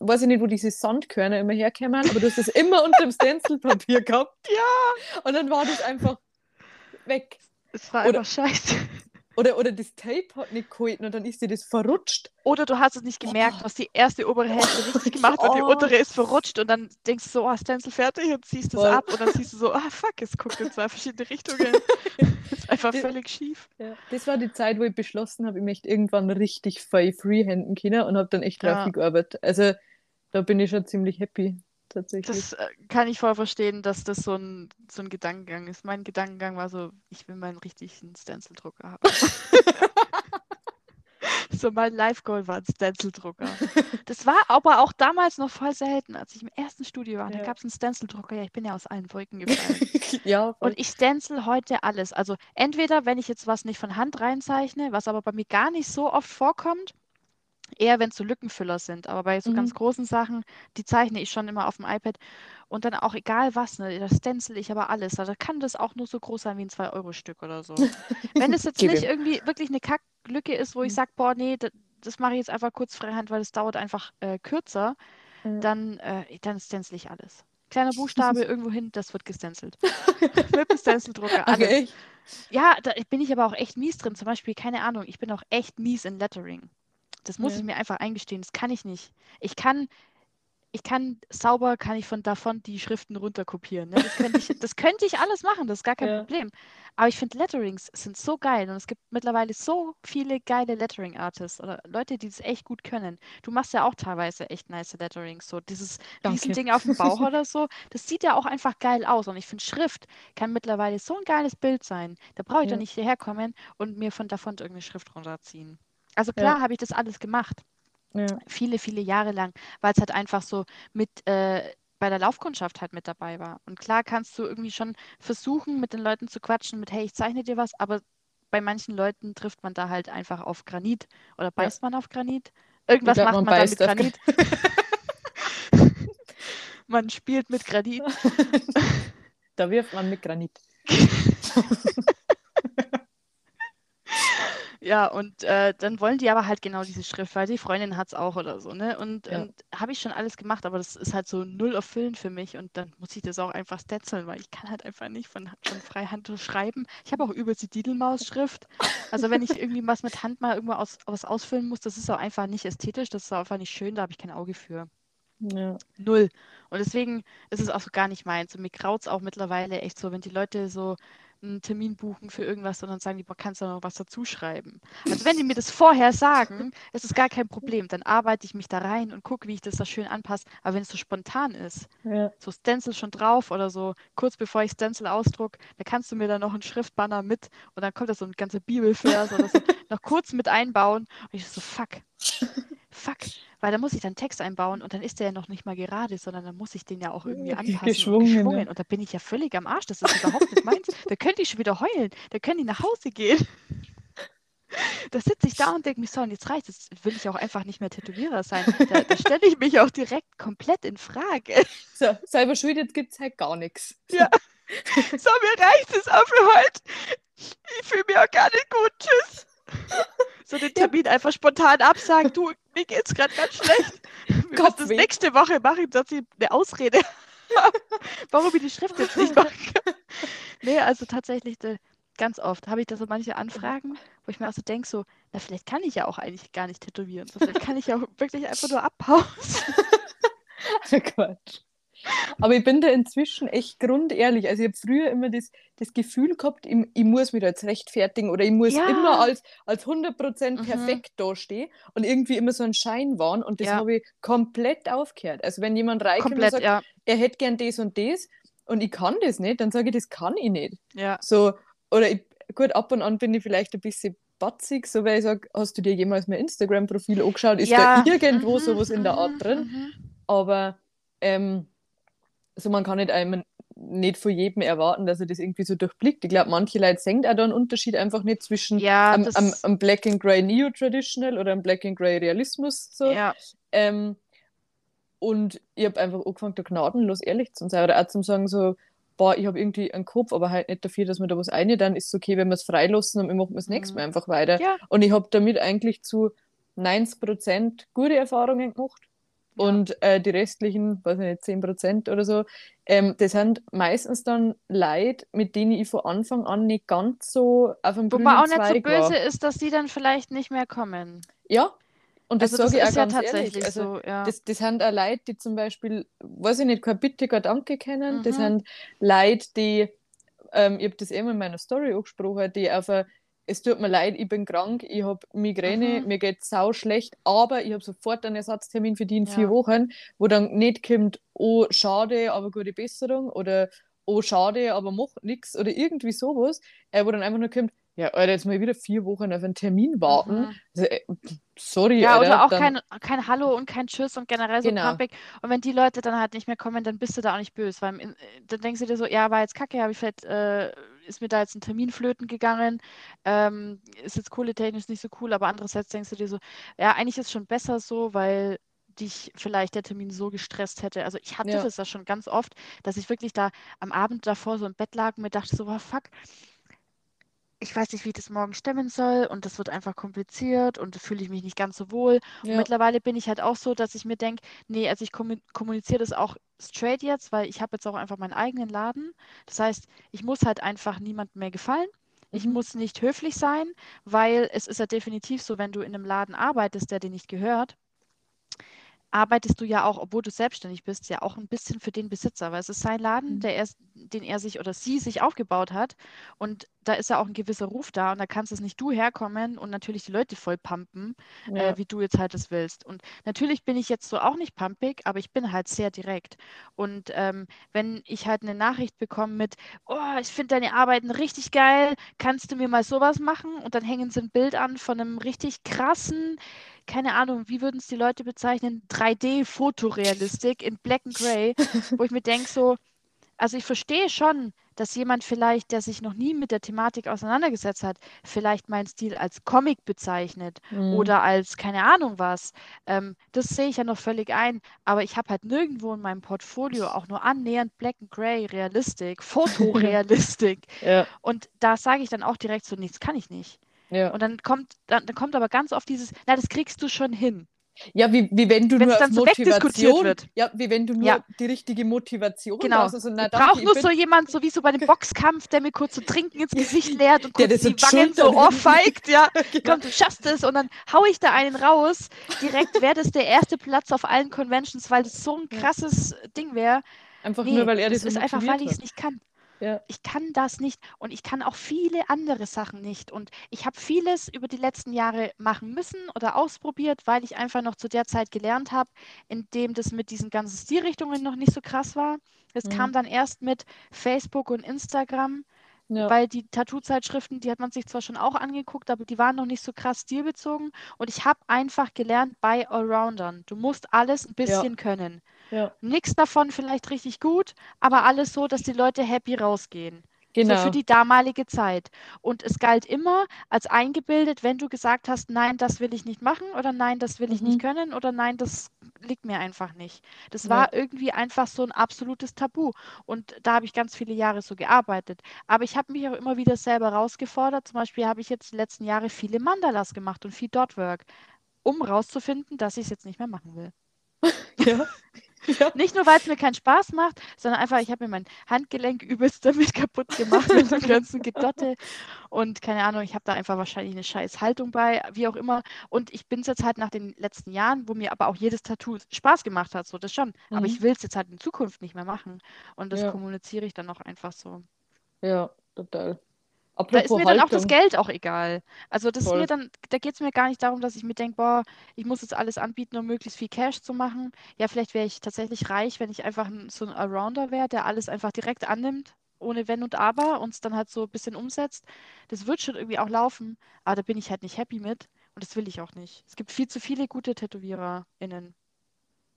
weiß ich nicht, wo diese Sandkörner immer herkommen, aber du hast das immer unter dem Stencilpapier gehabt. Ja. Und dann war das einfach weg. Es war Oder- einfach scheiße. Oder, oder das Tape hat nicht gehalten und dann ist dir das verrutscht. Oder du hast es nicht gemerkt, du hast die erste obere Hälfte richtig gemacht und die Oh. untere ist verrutscht und dann denkst du so, oh, Stencil fertig und ziehst es ab und dann siehst du so, ah fuck, es guckt in zwei verschiedene Richtungen. ist einfach Die- völlig schief. Das war die Zeit, wo ich beschlossen habe, ich möchte irgendwann richtig frei freehanden können und habe dann echt drauf Ja. gearbeitet. Also da bin ich schon ziemlich happy, tatsächlich. Das äh, kann ich voll verstehen, dass das so ein, so ein Gedankengang ist. Mein Gedankengang war so, ich will meinen richtigen Stencil-Drucker haben. so mein Life-Goal war ein Stencil-Drucker. Das war aber auch damals noch voll selten, als ich im ersten Studio war. Da Ja. gab es einen Stencil-Drucker. Ja, ich bin ja aus allen Wolken gefallen. ja, voll. Und ich stencil heute alles. Also entweder, wenn ich jetzt was nicht von Hand reinzeichne, was aber bei mir gar nicht so oft vorkommt, eher wenn es so Lückenfüller sind. Aber bei so ganz Mhm. großen Sachen, die zeichne ich schon immer auf dem iPad. Und dann auch egal was, ne, da stencil ich aber alles. Also kann das auch nur so groß sein wie ein 2-Euro-Stück oder so. Wenn es jetzt nicht irgendwie wirklich eine Kacklücke ist, wo ich Mhm. sage, boah, nee, das, das mache ich jetzt einfach kurz freihand, weil es dauert einfach äh, kürzer, Ja. dann, äh, dann stencil ich alles. Kleiner Buchstabe irgendwo hin, das wird gestencelt. Mit dem Stencil-Drucker, Ach, alles. echt? Ja, da bin ich aber auch echt mies drin. Zum Beispiel, keine Ahnung, ich bin auch echt mies in Lettering. Das muss Ja. ich mir einfach eingestehen. Das kann ich nicht. Ich kann, ich kann sauber, kann ich von davon die Schriften runterkopieren. Ne? Das, könnte ich, das könnte ich alles machen, das ist gar kein Ja. Problem. Aber ich finde Letterings sind so geil und es gibt mittlerweile so viele geile Lettering-Artists oder Leute, die das echt gut können. Du machst ja auch teilweise echt nice Letterings. So dieses. Riesending auf dem Bauch oder so, das sieht ja auch einfach geil aus. Und ich finde, Schrift kann mittlerweile so ein geiles Bild sein. Da brauche ich Ja. doch nicht hierher kommen und mir von davon irgendeine Schrift runterziehen. Also Ja. klar habe ich das alles gemacht Ja. viele, viele Jahre lang, weil es halt einfach so mit äh, bei der Laufkundschaft halt mit dabei war. Und klar kannst du irgendwie schon versuchen, mit den Leuten zu quatschen, mit hey, ich zeichne dir was, aber bei manchen Leuten trifft man da halt einfach auf Granit oder beißt man auf Granit. Irgendwas glaub, macht man man, da mit Granit. man spielt mit Granit. Da wirft man mit Granit. Ja, und äh, dann wollen die aber halt genau diese Schrift, weil die Freundin hat es auch oder so, ne? Und, Ja. und habe ich schon alles gemacht, aber das ist halt so null erfüllend für mich und dann muss ich das auch einfach stetzeln, weil ich kann halt einfach nicht von, von Freihand schreiben. Ich habe auch übelst die Didelmaus-Schrift. Also wenn ich irgendwie was mit Hand mal irgendwo aus, was ausfüllen muss, das ist auch einfach nicht ästhetisch, das ist auch einfach nicht schön, da habe ich kein Auge für. Ja. Null. Und deswegen ist es auch so gar nicht meins. Und mir graut es auch mittlerweile echt so, wenn die Leute so einen Termin buchen für irgendwas, sondern sagen die, boah, kannst du noch was dazu schreiben? Also wenn die mir das vorher sagen, ist es gar kein Problem. Dann arbeite ich mich da rein und gucke, wie ich das da schön anpasse. Aber wenn es so spontan ist, Ja. so Stencil schon drauf oder so, kurz bevor ich Stencil ausdruck, da kannst du mir dann noch einen Schriftbanner mit und dann kommt da so ein ganzer Bibelvers oder so noch kurz mit einbauen. Und ich so, fuck, fuck, weil da muss ich dann Text einbauen und dann ist der ja noch nicht mal gerade, sondern dann muss ich den ja auch irgendwie Ge- anpassen geschwungen, und geschwungen. Und da bin ich ja völlig am Arsch. Das ist überhaupt nicht meins. Da können die schon wieder heulen. Da können die nach Hause gehen. Da sitze ich da und denke mir, so, und jetzt reicht es. Jetzt will ich auch einfach nicht mehr Tätowierer sein. Da, da stelle ich mich auch direkt komplett in Frage. So, selber schuld, jetzt gibt es halt gar nichts. Ja. So, mir reicht es auch für heute. Ich fühle mich auch gar nicht gut. Tschüss. So den Termin einfach spontan absagen. Du, mir geht's gerade ganz schlecht. Wir müssen das nächste Woche machen, dass ich eine Ausrede warum ich die Schrift jetzt nicht machen kann. Nee, also tatsächlich äh, ganz oft habe ich da so manche Anfragen, wo ich mir auch so denke, so, na, vielleicht kann ich ja auch eigentlich gar nicht tätowieren. So, vielleicht kann ich ja auch wirklich einfach nur abhauen. Quatsch. Aber ich bin da inzwischen echt grundehrlich. Also ich habe früher immer das, das Gefühl gehabt, ich, ich muss mich da jetzt rechtfertigen oder ich muss Ja. immer als, als 100% Mhm. perfekt dastehen und irgendwie immer so ein Schein waren und das Ja. habe ich komplett aufgehört. Also wenn jemand reinkommt und sagt, ja. er hätte gern das und das und ich kann das nicht, dann sage ich, das kann ich nicht. Ja. So, oder ich, gut, ab und an bin ich vielleicht ein bisschen batzig, so weil ich sage, hast du dir jemals mein Instagram-Profil angeschaut? Ist da irgendwo mhm, sowas in der Art mhm, drin? mhm. Aber ähm, also man kann nicht einem nicht von jedem erwarten, dass er das irgendwie so durchblickt. Ich glaube, manche Leute sehen auch da einen Unterschied einfach nicht zwischen Ja, das, am, am Black and Grey Neo-Traditional oder am Black and Grey Realismus. So. ja, Ähm, und ich habe einfach angefangen, da gnadenlos ehrlich zu sein. Oder auch zu sagen, so, boah, ich habe irgendwie einen Kopf, aber halt nicht dafür, dass wir da was eine, dann ist es okay, wenn wir es freilassen und wir machen das nächste Mhm. Mal einfach weiter. ja, Und ich habe damit eigentlich zu 90% gute Erfahrungen gemacht. Und äh, die restlichen, weiß ich nicht, 10% oder so, ähm, das sind meistens dann Leute, mit denen ich von Anfang an nicht ganz so auf dem Wo grünen man auch nicht so böse war. ist, dass die dann vielleicht nicht mehr kommen. Ja, und das Also das sage ich auch ist ja ganz tatsächlich ehrlich. Also, so, ja. das, das sind auch Leute, die zum Beispiel, weiß ich nicht, kein Bitte, kein Danke kennen. Das Mhm. sind Leute, die, ähm, ich habe das eben in meiner Story angesprochen, die auf ein, es tut mir leid, ich bin krank, ich habe Migräne, Mhm. mir geht sau schlecht, aber ich habe sofort einen Ersatztermin für die in vier Ja. Wochen, wo dann nicht kommt, oh, schade, aber gute Besserung oder oh, schade, aber mach nichts oder irgendwie sowas, äh, wo dann einfach nur kommt, ja, Alter, jetzt mal wieder vier Wochen auf einen Termin warten. Mhm. Also, äh, sorry, Ja, Alter, oder auch dann, kein, kein Hallo und kein Tschüss und generell so Genau. Und wenn die Leute dann halt nicht mehr kommen, dann bist du da auch nicht böse, weil im- dann denkst du dir so, ja, war jetzt kacke, habe ich vielleicht, äh, ist mir da jetzt ein Termin flöten gegangen, ähm, ist jetzt kohletechnisch nicht so cool, aber andererseits denkst du dir so, ja, eigentlich ist schon besser so, weil dich vielleicht der Termin so gestresst hätte. Also ich hatte Ja. das ja schon ganz oft, dass ich wirklich da am Abend davor so im Bett lag und mir dachte so, wow, fuck, ich weiß nicht, wie ich das morgen stemmen soll und das wird einfach kompliziert und da fühle ich mich nicht ganz so wohl. Und ja. mittlerweile bin ich halt auch so, dass ich mir denke, nee, also ich kommu- kommuniziere das auch straight jetzt, weil ich habe jetzt auch einfach meinen eigenen Laden. Das heißt, ich muss halt einfach niemandem mehr gefallen. Ich Mhm. muss nicht höflich sein, weil es ist ja definitiv so, wenn du in einem Laden arbeitest, der dir nicht gehört, arbeitest du ja auch, obwohl du selbstständig bist, ja auch ein bisschen für den Besitzer, weil es ist sein Laden, Mhm. der er, den er sich oder sie sich aufgebaut hat. Und da ist ja auch ein gewisser Ruf da und da kannst es nicht du herkommen und natürlich die Leute voll pumpen, Ja. äh, wie du jetzt halt es willst. Und natürlich bin ich jetzt so auch nicht pumpig, aber ich bin halt sehr direkt. Und ähm, wenn ich halt eine Nachricht bekomme mit, oh, ich finde deine Arbeiten richtig geil, kannst du mir mal sowas machen? Und dann hängen sie ein Bild an von einem richtig krassen, keine Ahnung, wie würden es die Leute bezeichnen, 3D-Fotorealistik in Black and Grey, wo ich mir denke so, also ich verstehe schon, dass jemand vielleicht, der sich noch nie mit der Thematik auseinandergesetzt hat, vielleicht meinen Stil als Comic bezeichnet Mhm. oder als keine Ahnung was. Ähm, das sehe ich ja noch völlig ein, aber ich habe halt nirgendwo in meinem Portfolio auch nur annähernd Black and Grey Realistik, Fotorealistik. ja, Und da sage ich dann auch direkt so, nichts kann ich nicht. Ja. Und dann kommt, dann, dann kommt aber ganz oft dieses, na, das kriegst du schon hin. Ja, wie, wie wenn du Wenn's nur dann auf so Motivation, wird. ja, wie wenn du nur Ja. die richtige Motivation Genau. brauchst. Also, na, ich nur so jemand, so wie so bei dem Boxkampf, der mir kurz so Trinken ins Gesicht leert und kurz die Wangen so ohrfeigt, ja. Genau. Komm, du schaffst es. Und dann hau ich da einen raus. Direkt wäre das der erste Platz auf allen Conventions, weil das so ein Ja. krasses Ding wäre. Einfach Nee, nur, weil er das das ist einfach, weil ich es nicht kann. Ja. Ich kann das nicht und ich kann auch viele andere Sachen nicht. Und ich habe vieles über die letzten Jahre machen müssen oder ausprobiert, weil ich einfach noch zu der Zeit gelernt habe, in dem das mit diesen ganzen Stilrichtungen noch nicht so krass war. Es Mhm. kam dann erst mit Facebook und Instagram, Ja. weil die Tattoo-Zeitschriften, die hat man sich zwar schon auch angeguckt, aber die waren noch nicht so krass stilbezogen. Und ich habe einfach gelernt bei Allroundern. Du musst alles ein bisschen können. Ja. Nichts davon vielleicht richtig gut, aber alles so, dass die Leute happy rausgehen. Genau. So für die damalige Zeit. Und es galt immer als eingebildet, wenn du gesagt hast, nein, das will ich nicht machen oder nein, das will ich nicht Mhm. können oder nein, das liegt mir einfach nicht. Das Ja. war irgendwie einfach so ein absolutes Tabu. Und da habe ich ganz viele Jahre so gearbeitet. Aber ich habe mich auch immer wieder selber herausgefordert. Zum Beispiel habe ich jetzt die letzten Jahre viele Mandalas gemacht und viel Dotwork, um rauszufinden, dass ich es jetzt nicht mehr machen will. ja. Ja. Nicht nur, weil es mir keinen Spaß macht, sondern einfach, ich habe mir mein Handgelenk übelst damit kaputt gemacht mit dem ganzen Gedotte. Und keine Ahnung, ich habe da einfach wahrscheinlich eine scheiß Haltung bei, wie auch immer. Und ich bin es jetzt halt nach den letzten Jahren, wo mir aber auch jedes Tattoo Spaß gemacht hat, so das schon. Aber Mhm. ich will es jetzt halt in Zukunft nicht mehr machen. Und das Ja. kommuniziere ich dann auch einfach so. Ja, total. Da ist Apropos mir dann auch das Haltung. Geld auch egal. Also das ist mir dann, da geht es mir gar nicht darum, dass ich mir denke, boah, ich muss jetzt alles anbieten, um möglichst viel Cash zu machen. Ja, vielleicht wäre ich tatsächlich reich, wenn ich einfach ein, so ein Allrounder wäre, der alles einfach direkt annimmt, ohne Wenn und Aber und es dann halt so ein bisschen umsetzt. Das wird schon irgendwie auch laufen, aber da bin ich halt nicht happy mit und das will ich auch nicht. Es gibt viel zu viele gute TätowiererInnen.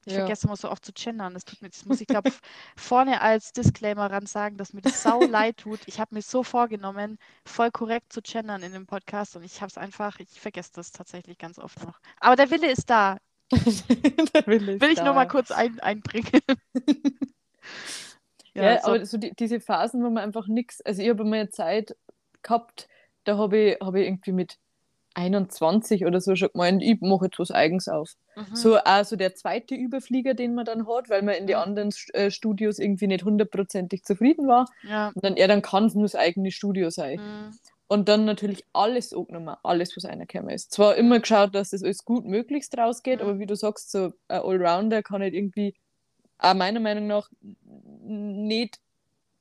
Ich Ja. vergesse immer so oft zu gendern. Das tut mir, das muss ich glaube vorne als Disclaimer ran sagen, dass mir das sau leid tut. Ich habe mir so vorgenommen, voll korrekt zu gendern in dem Podcast und ich habe es einfach, ich vergesse das tatsächlich ganz oft noch. Aber der Wille ist da. Der Wille ist Will ich da. nur mal kurz ein, einbringen. Ja, so- aber so die, diese Phasen, wo man einfach nichts, also ich habe eine Zeit gehabt, da habe ich, hab ich irgendwie mit 21 oder so schon gemeint, ich mache jetzt was Eigens auf. Mhm. So auch so der zweite Überflieger, den man dann hat, weil man in den Mhm. anderen äh, Studios irgendwie nicht hundertprozentig zufrieden war. Ja. Und dann, ja, dann kann es nur das eigene Studio sein. Mhm. Und dann natürlich alles angenommen, alles, was reingekommen ist. Zwar immer geschaut, dass das alles gut möglichst rausgeht, Mhm. aber wie du sagst, so ein Allrounder kann nicht irgendwie, auch meiner Meinung nach, nicht,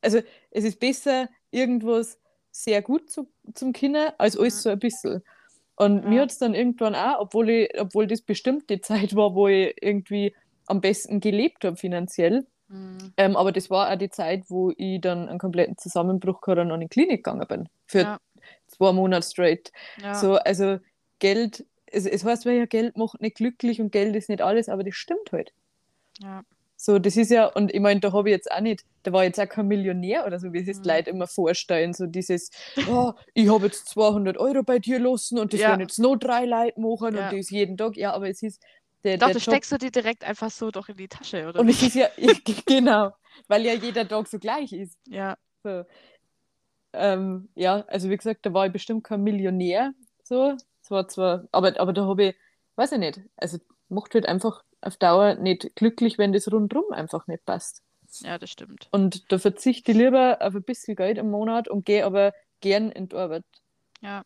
also es ist besser, irgendwas sehr gut zu, zum Kinder, als alles Mhm. so ein bisschen. Und Ja. mir hat es dann irgendwann auch, obwohl, ich, obwohl das bestimmt die Zeit war, wo ich irgendwie am besten gelebt habe finanziell, Mhm. ähm, aber das war auch die Zeit, wo ich dann einen kompletten Zusammenbruch gehabt und an die Klinik gegangen bin. Für Ja. zwei Monate straight. Ja. So, also Geld, es, es heißt, ja Geld macht nicht glücklich und Geld ist nicht alles, aber das stimmt halt. Ja. So, das ist ja, und ich meine, da habe ich jetzt auch nicht, da war jetzt auch kein Millionär oder so, wie sich Mhm. Leute immer vorstellen, so dieses, oh, ich habe jetzt 200 Euro bei dir lassen und das Ja. werden jetzt noch drei Leute machen Ja. und das jeden Tag, ja, aber es ist, der, Doch, der das Job, steckst du dir direkt einfach so doch in die Tasche, oder? und es ist ja, genau, weil ja jeder Tag so gleich ist. ja. So. Ähm, ja, also wie gesagt, da war ich bestimmt kein Millionär. So. Es war zwar, aber, aber da habe ich, weiß ich nicht, also macht halt einfach auf Dauer nicht glücklich, wenn das rundherum einfach nicht passt. ja, das stimmt. Und da verzichte ich lieber auf ein bisschen Geld im Monat und gehe aber gern in die Arbeit. Ja.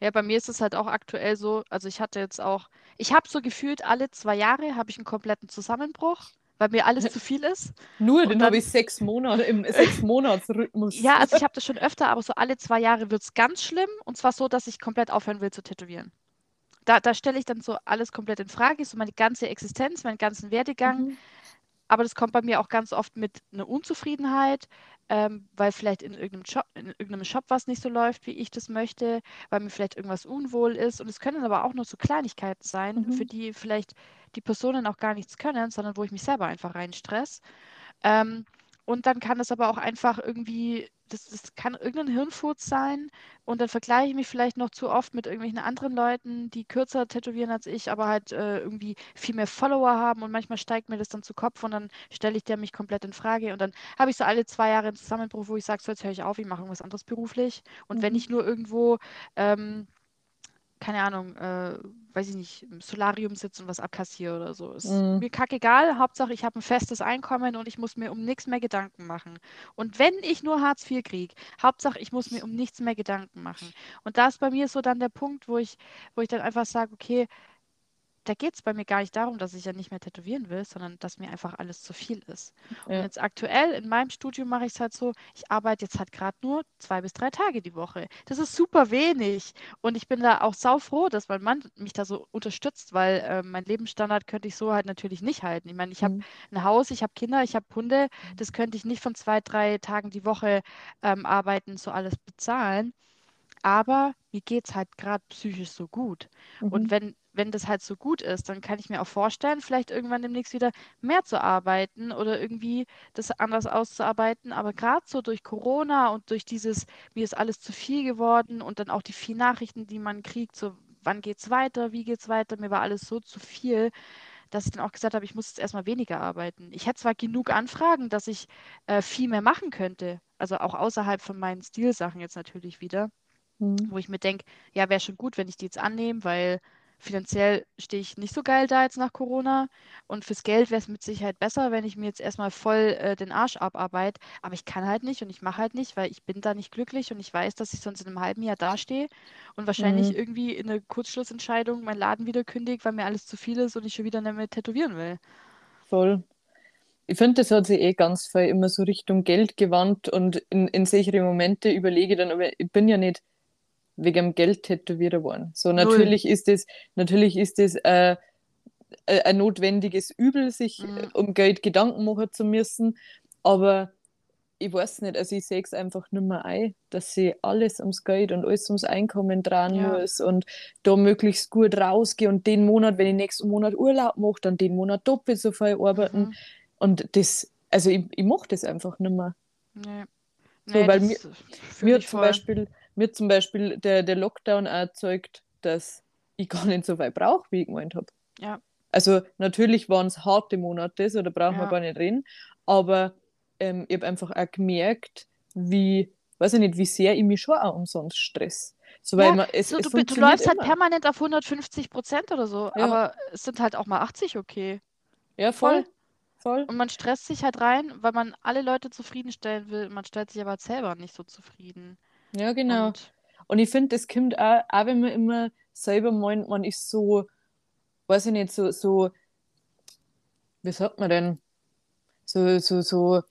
Ja, bei mir ist es halt auch aktuell so, also ich hatte jetzt auch, ich habe so gefühlt alle zwei Jahre habe ich einen kompletten Zusammenbruch, weil mir alles zu viel ist. Nur, Und den dann- habe ich sechs Monate im sechs Monatsrhythmus. Ja, also ich habe das schon öfter, aber so alle zwei Jahre wird es ganz schlimm. Und zwar so, dass ich komplett aufhören will zu tätowieren. Da, da stelle ich dann so alles komplett in Frage, so meine ganze Existenz, meinen ganzen Werdegang. Mhm. Aber das kommt bei mir auch ganz oft mit einer Unzufriedenheit, ähm, weil vielleicht in irgendeinem Job, in irgendeinem Shop was nicht so läuft, wie ich das möchte, weil mir vielleicht irgendwas unwohl ist. Und es können aber auch nur so Kleinigkeiten sein, Mhm. für die vielleicht die Personen auch gar nichts können, sondern wo ich mich selber einfach reinstress. Ähm, und dann kann es aber auch einfach irgendwie, das, das kann irgendein Hirnfurz sein. Und dann vergleiche ich mich vielleicht noch zu oft mit irgendwelchen anderen Leuten, die kürzer tätowieren als ich, aber halt äh, irgendwie viel mehr Follower haben. Und manchmal steigt mir das dann zu Kopf und dann stelle ich der mich komplett in Frage. Und dann habe ich so alle zwei Jahre einen Zusammenbruch, wo ich sage, so jetzt höre ich auf, ich mache irgendwas anderes beruflich. Und wenn Mhm. ich nur irgendwo, ähm, keine Ahnung, äh, weiß ich nicht, im Solarium sitze und was abkassiere oder so. Ist Mhm. mir kackegal. Hauptsache, ich habe ein festes Einkommen und ich muss mir um nichts mehr Gedanken machen. Und wenn ich nur Hartz IV kriege, Hauptsache, ich muss mir um nichts mehr Gedanken machen. Und da ist bei mir so dann der Punkt, wo ich, wo ich dann einfach sage, okay, da geht es bei mir gar nicht darum, dass ich ja nicht mehr tätowieren will, sondern dass mir einfach alles zu viel ist. Ja. Und jetzt aktuell in meinem Studium mache ich es halt so, ich arbeite jetzt halt gerade nur zwei bis drei Tage die Woche. Das ist super wenig. Und ich bin da auch saufroh, dass mein Mann mich da so unterstützt, weil äh, mein Lebensstandard könnte ich so halt natürlich nicht halten. Ich meine, ich habe mhm. ein Haus, ich habe Kinder, ich habe Hunde. Mhm. Das könnte ich nicht von zwei, drei Tagen die Woche ähm, arbeiten, so alles bezahlen. Aber mir geht es halt gerade psychisch so gut. Mhm. Und wenn wenn das halt so gut ist, dann kann ich mir auch vorstellen, vielleicht irgendwann demnächst wieder mehr zu arbeiten oder irgendwie das anders auszuarbeiten. Aber gerade so durch Corona und durch dieses, mir ist alles zu viel geworden und dann auch die vielen Nachrichten, die man kriegt, so wann geht's weiter, wie geht's weiter, mir war alles so zu viel, dass ich dann auch gesagt habe, ich muss jetzt erstmal weniger arbeiten. Ich hätte zwar genug Anfragen, dass ich äh, viel mehr machen könnte, also auch außerhalb von meinen Stilsachen jetzt natürlich wieder, mhm. wo ich mir denke, ja, wäre schon gut, wenn ich die jetzt annehme, weil finanziell stehe ich nicht so geil da jetzt nach Corona. Und fürs Geld wäre es mit Sicherheit besser, wenn ich mir jetzt erstmal voll äh, den Arsch abarbeite. Aber ich kann halt nicht und ich mache halt nicht, weil ich bin da nicht glücklich und ich weiß, dass ich sonst in einem halben Jahr dastehe und wahrscheinlich mhm. irgendwie in einer Kurzschlussentscheidung meinen Laden wieder kündige, weil mir alles zu viel ist und ich schon wieder nicht mehr tätowieren will. Voll. Ich finde, das hat sich eh ganz viel immer so Richtung Geld gewandt und in, in sichere Momente überlege dann, aber ich bin ja nicht wegen dem Geld tätowiert worden. So natürlich Null. ist es, natürlich ist es äh, äh, ein notwendiges Übel, sich mhm. um Geld Gedanken machen zu müssen, aber ich weiß nicht, also ich sehe es einfach nicht mehr ein, dass sie alles ums Geld und alles ums Einkommen dran ja. muss und da möglichst gut rausgehe und den Monat, wenn ich nächsten Monat Urlaub mache, dann den Monat doppelt so viel arbeiten. Mhm. Und das, also ich, ich mache das einfach nicht mehr. Nee. So, nee, weil mir, mir zum Beispiel mir zum Beispiel der, der Lockdown auch erzeugt, dass ich gar nicht so weit brauche, wie ich gemeint habe. Ja. Also natürlich waren es harte Monate, so da brauchen ja. wir gar nicht reden, aber ähm, ich habe einfach auch gemerkt, wie, weiß ich nicht, wie sehr ich mich schon auch umsonst stress. So, ja, man, es, so, es du, du, läufst halt immer. halt permanent auf 150 Prozent oder so, ja. aber es sind halt auch mal 80 okay. Ja, voll. voll. Voll. Und man stresst sich halt rein, weil man alle Leute zufriedenstellen will. Man stellt sich aber selber nicht so zufrieden. Ja, genau. Und, und ich finde, das kommt auch, auch, wenn man immer selber meint, man ist so, weiß ich nicht, so, so, wie sagt man denn? So, so, so,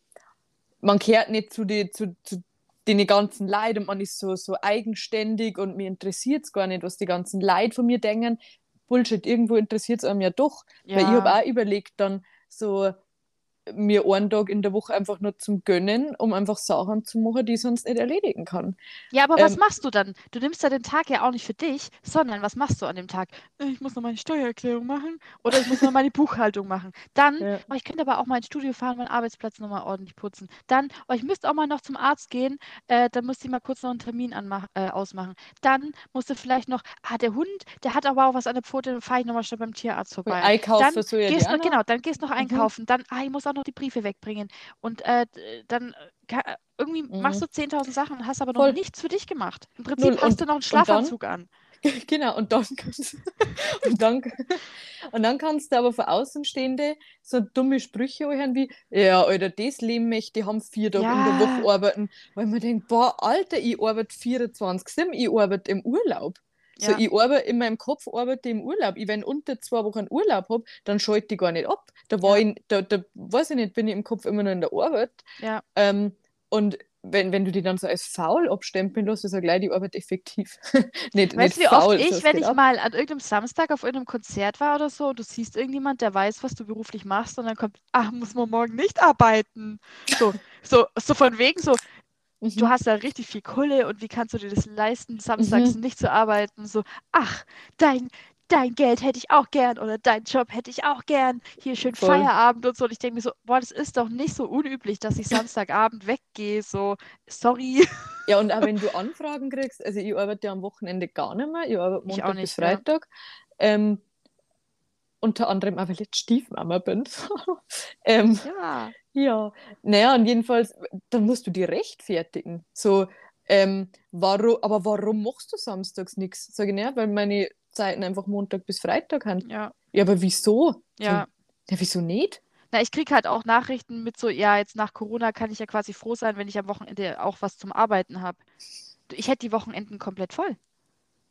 man kehrt nicht zu, die, zu, zu den ganzen Leid und man ist so, so eigenständig und mir interessiert es gar nicht, was die ganzen Leid von mir denken. Bullshit, irgendwo interessiert es einem ja doch. Ja. Weil ich habe auch überlegt, dann so, mir einen Tag in der Woche einfach nur zum Gönnen, um einfach Sachen zu machen, die ich sonst nicht erledigen kann. Ja, aber ähm, was machst du dann? Du nimmst ja den Tag ja auch nicht für dich, sondern was machst du an dem Tag? Ich muss noch meine Steuererklärung machen oder ich muss noch meine Buchhaltung machen. Dann, ja. oh, ich könnte aber auch mal ins Studio fahren, meinen Arbeitsplatz nochmal ordentlich putzen. Dann, oh, ich müsste auch mal noch zum Arzt gehen, äh, dann müsste ich mal kurz noch einen Termin äh, ausmachen. Dann musst du vielleicht noch, ah, der Hund, der hat aber auch was an der Pfote, dann fahre ich nochmal schnell beim Tierarzt vorbei. Einkaufen dann ja gehst noch, genau, dann gehst du noch mhm. einkaufen. Mhm. Dann, ah, ich muss auch noch die Briefe wegbringen. Und äh, dann äh, irgendwie mhm. machst du 10.000 Sachen und hast aber noch Voll. nichts für dich gemacht. Im Prinzip Null. hast und, du noch einen Schlafanzug an. Genau, und dann, und, dann, und dann kannst du aber für Außenstehende so dumme Sprüche hören wie, ja, Alter, das Leben möchte, die haben vier Tage ja. in der Woche arbeiten. Weil man denkt, boah, Alter, ich arbeite 24, ich arbeite im Urlaub. So, ja. ich arbeite in meinem Kopf arbeite im Urlaub. Ich, wenn unter zwei Wochen Urlaub habe, dann schalte ich gar nicht ab. Da war ja. ich, da, da weiß ich nicht, bin ich im Kopf immer noch in der Arbeit. Ja. Ähm, und wenn, wenn du die dann so als faul abstempeln lässt, ist ja gleich die Arbeit effektiv. nicht, weißt du, wie faul, oft ich, wenn ich ab. mal an irgendeinem Samstag auf irgendeinem Konzert war oder so, und du siehst irgendjemand, der weiß, was du beruflich machst, und dann kommt, ach, muss man morgen nicht arbeiten. So, so, so von wegen so, Mhm. Du hast da richtig viel Kohle und wie kannst du dir das leisten, samstags mhm. nicht zu arbeiten? So, ach, dein, dein Geld hätte ich auch gern oder dein Job hätte ich auch gern. Hier schön Voll. Feierabend und so. Und ich denke mir so, boah, das ist doch nicht so unüblich, dass ich Samstagabend weggehe. So, sorry. Ja, und auch wenn du Anfragen kriegst, also ich arbeite ja am Wochenende gar nicht mehr, ich arbeite Montag ich nicht, bis Freitag. Ja. Ähm, unter anderem auch, weil ich jetzt Stiefmama bin. ähm, ja. Ja, naja, und jedenfalls, dann musst du die rechtfertigen. So, ähm, warum, aber warum machst du samstags nichts? Sag ich, naja, weil meine Zeiten einfach Montag bis Freitag haben. Ja. Ja, aber wieso? Ja. So, ja, wieso nicht? Na, ich kriege halt auch Nachrichten mit so, ja, jetzt nach Corona kann ich ja quasi froh sein, wenn ich am Wochenende auch was zum Arbeiten habe. Ich hätte die Wochenenden komplett voll.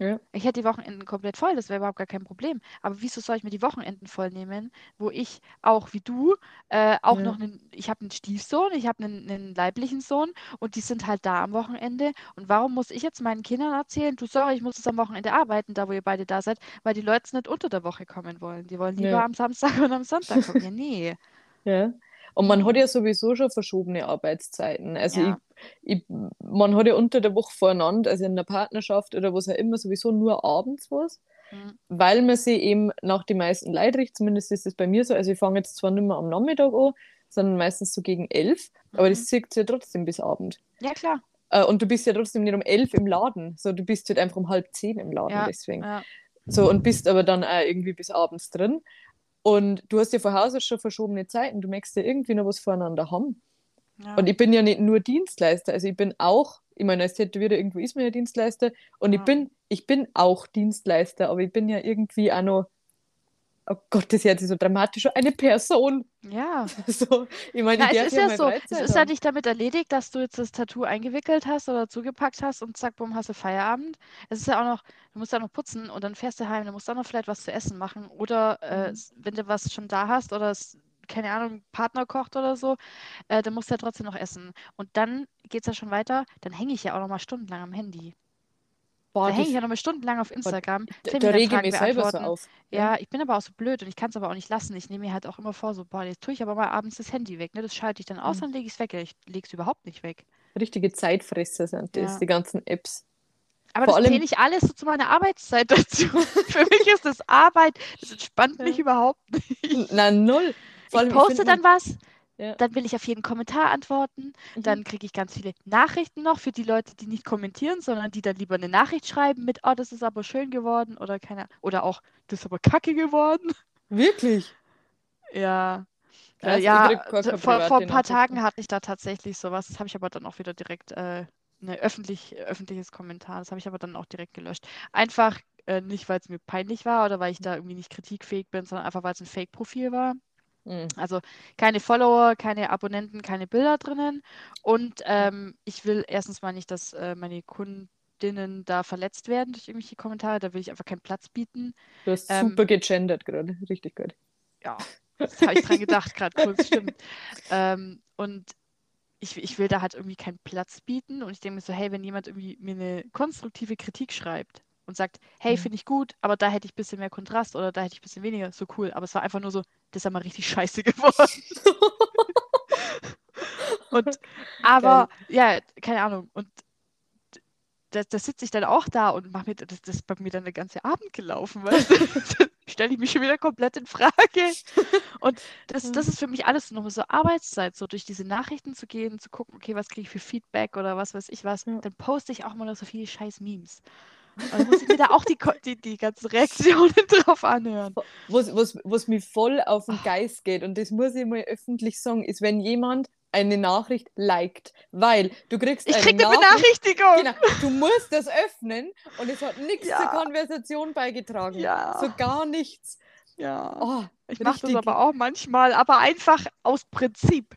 Ja. Ich hätte die Wochenenden komplett voll, das wäre überhaupt gar kein Problem. Aber wieso soll ich mir die Wochenenden voll nehmen, wo ich auch wie du äh, auch Ja. noch einen, ich habe einen Stiefsohn, ich habe einen, einen leiblichen Sohn und die sind halt da am Wochenende. Und warum muss ich jetzt meinen Kindern erzählen, du sorry, ich muss jetzt am Wochenende arbeiten, da wo ihr beide da seid, weil die Leute nicht unter der Woche kommen wollen. Die wollen lieber Ja. am Samstag und am Sonntag kommen. Ja, nee. Ja. Und man hat ja sowieso schon verschobene Arbeitszeiten. Also Ja. ich, ich, man hat ja unter der Woche voreinander, also in der Partnerschaft oder was auch immer, sowieso nur abends was, Mhm. weil man sich eben nach den meisten Leid richtet, zumindest ist es bei mir so. Also ich fange jetzt zwar nicht mehr am Nachmittag an, sondern meistens so gegen elf, aber Mhm. das zieht ja trotzdem bis Abend. Ja, klar. Äh, und du bist ja trotzdem nicht um elf im Laden, so du bist halt einfach um halb zehn im Laden Ja, deswegen. ja. So, und bist aber dann auch irgendwie bis abends drin. Und du hast ja von Haus aus schon verschobene Zeiten. Du möchtest ja irgendwie noch was voneinander haben. Ja. Und ich bin ja nicht nur Dienstleister, also ich bin auch, ich meine, als Tätowierer irgendwo ist man ja Dienstleister und Ja. ich bin, ich bin auch Dienstleister, aber ich bin ja irgendwie auch noch, oh Gott, das hört sich so dramatisch eine Person. ja. So, ich meine, Na, es ist ja so, es ist ja nicht damit erledigt, dass du jetzt das Tattoo eingewickelt hast oder zugepackt hast und zack, bumm, hast du Feierabend. Es ist ja auch noch, du musst ja noch putzen und dann fährst du heim, dann musst du auch noch vielleicht was zu essen machen. Oder äh, Mhm. wenn du was schon da hast oder es, keine Ahnung, Partner kocht oder so, äh, dann musst du ja trotzdem noch essen. Und dann geht es ja schon weiter, dann hänge ich ja auch noch mal stundenlang am Handy. Boah, Da hänge ich ja noch mal stundenlang auf Instagram, da, da rege ich mich selber so auf. Ja, ich bin aber auch so blöd und ich kann es aber auch nicht lassen. Ich nehme mir halt auch immer vor, so, boah, jetzt tue ich aber mal abends das Handy weg. Ne? Das schalte ich dann aus, Mhm. dann lege ich es weg. Ich lege es überhaupt nicht weg. Richtige Zeitfresser sind das, Ja. die ganzen Apps. Aber Vor das zähle ich alles so zu meiner Arbeitszeit dazu. Für mich ist das Arbeit. Das entspannt mich Ja. überhaupt nicht. Na, null. Ich poste dann was, Ja. dann will ich auf jeden Kommentar antworten. Mhm. Dann kriege ich ganz viele Nachrichten noch für die Leute, die nicht kommentieren, sondern die dann lieber eine Nachricht schreiben mit, oh, das ist aber schön geworden oder keine oder auch, das ist aber kacke geworden. Wirklich? Ja. Äh, ja, vor, vor ein paar Tagen hatte ich da tatsächlich sowas. Das habe ich aber dann auch wieder direkt, äh, ne, öffentlich, öffentliches Kommentar. Das habe ich aber dann auch direkt gelöscht. Einfach äh, nicht, weil es mir peinlich war oder weil ich da irgendwie nicht kritikfähig bin, sondern einfach, weil es ein Fake-Profil war. Mhm. Also keine Follower, keine Abonnenten, keine Bilder drinnen. Und ähm, ich will erstens mal nicht, dass äh, meine Kundinnen da verletzt werden durch irgendwelche Kommentare. Da will ich einfach keinen Platz bieten. Du hast Ähm, super gegendert gerade. Richtig gut. Ja, das habe ich dran gedacht, gerade kurz, stimmt. Ähm, und ich, ich will da halt irgendwie keinen Platz bieten. Und ich denke mir so, hey, wenn jemand irgendwie mir eine konstruktive Kritik schreibt und sagt, hey, Mhm. finde ich gut, aber da hätte ich ein bisschen mehr Kontrast oder da hätte ich ein bisschen weniger, so cool. Aber es war einfach nur so, das ist ja mal richtig scheiße geworden. Und aber, ja, keine Ahnung. Und da, da sitze ich dann auch da und mache mir, das, das ist bei mir dann der ganze Abend gelaufen, weißt du? Stelle ich mich schon wieder komplett in Frage. Und das, das ist für mich alles nochmal so Arbeitszeit, so durch diese Nachrichten zu gehen, zu gucken, okay, was kriege ich für Feedback oder was weiß ich was. Dann poste ich auch mal noch so viele scheiß Memes. Und dann muss ich mir da auch die, die, die ganzen Reaktionen drauf anhören. Was, was, was mir voll auf den Geist geht, und das muss ich mal öffentlich sagen, ist, wenn jemand eine Nachricht liked. Weil du kriegst Ich eine kriege eine Nachricht. Benachrichtigung. Genau, du musst das öffnen und es hat nichts Ja. zur Konversation beigetragen. Ja. So gar nichts. Ja. Oh, Ich mache das aber auch manchmal, aber einfach aus Prinzip.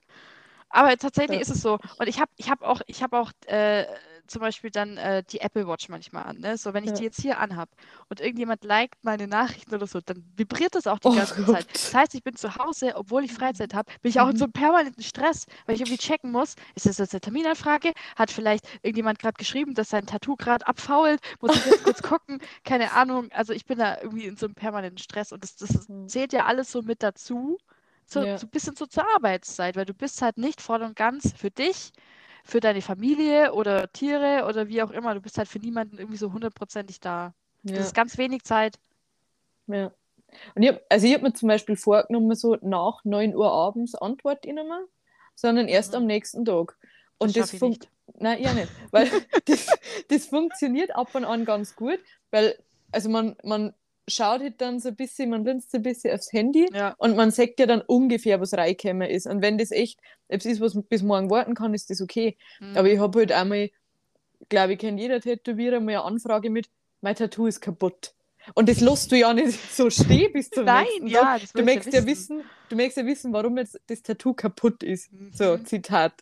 Aber tatsächlich Ja. ist es so. Und ich habe ich hab auch, ich hab auch äh, zum Beispiel dann äh, die Apple Watch manchmal an. Ne? So, wenn ich Ja. die jetzt hier anhab und irgendjemand liked meine Nachrichten oder so, dann vibriert das auch die Oh ganze Gott. Zeit. Das heißt, ich bin zu Hause, obwohl ich Freizeit habe, bin ich auch in Mhm. so einem permanenten Stress, weil ich irgendwie checken muss, ist das jetzt eine Terminanfrage? Hat vielleicht irgendjemand gerade geschrieben, dass sein Tattoo gerade abfault? Muss ich jetzt kurz gucken? Keine Ahnung. Also ich bin da irgendwie in so einem permanenten Stress und das, das Mhm. zählt ja alles so mit dazu. So, Ja. so ein bisschen so zur Arbeitszeit, weil du bist halt nicht voll und ganz für dich, für deine Familie oder Tiere oder wie auch immer. Du bist halt für niemanden irgendwie so hundertprozentig da. Ja. Das ist ganz wenig Zeit. Ja. Und ich hab, also ich habe mir zum Beispiel vorgenommen, so nach 9 Uhr abends antworte ich nicht mehr, sondern erst Mhm. am nächsten Tag. Das Und das, schaff ich fun nicht. Nein, ja nicht. Weil das, das funktioniert ab und an ganz gut, weil also man, man schaut halt dann so ein bisschen, man linst so ein bisschen aufs Handy Ja. und man sagt ja dann ungefähr, was reingekommen ist. Und wenn das echt etwas ist, was bis morgen warten kann, ist das okay. Mhm. Aber ich habe halt einmal, glaube ich, kennt jeder Tätowierer mal eine Anfrage mit, mein Tattoo ist kaputt. Und das lässt du ja nicht so stehen bis zum Nein, nächsten ja, Tag. das Du ich ja möchtest ja wissen. du möchtest ja wissen, warum jetzt das Tattoo kaputt ist. So, Mhm. Zitat.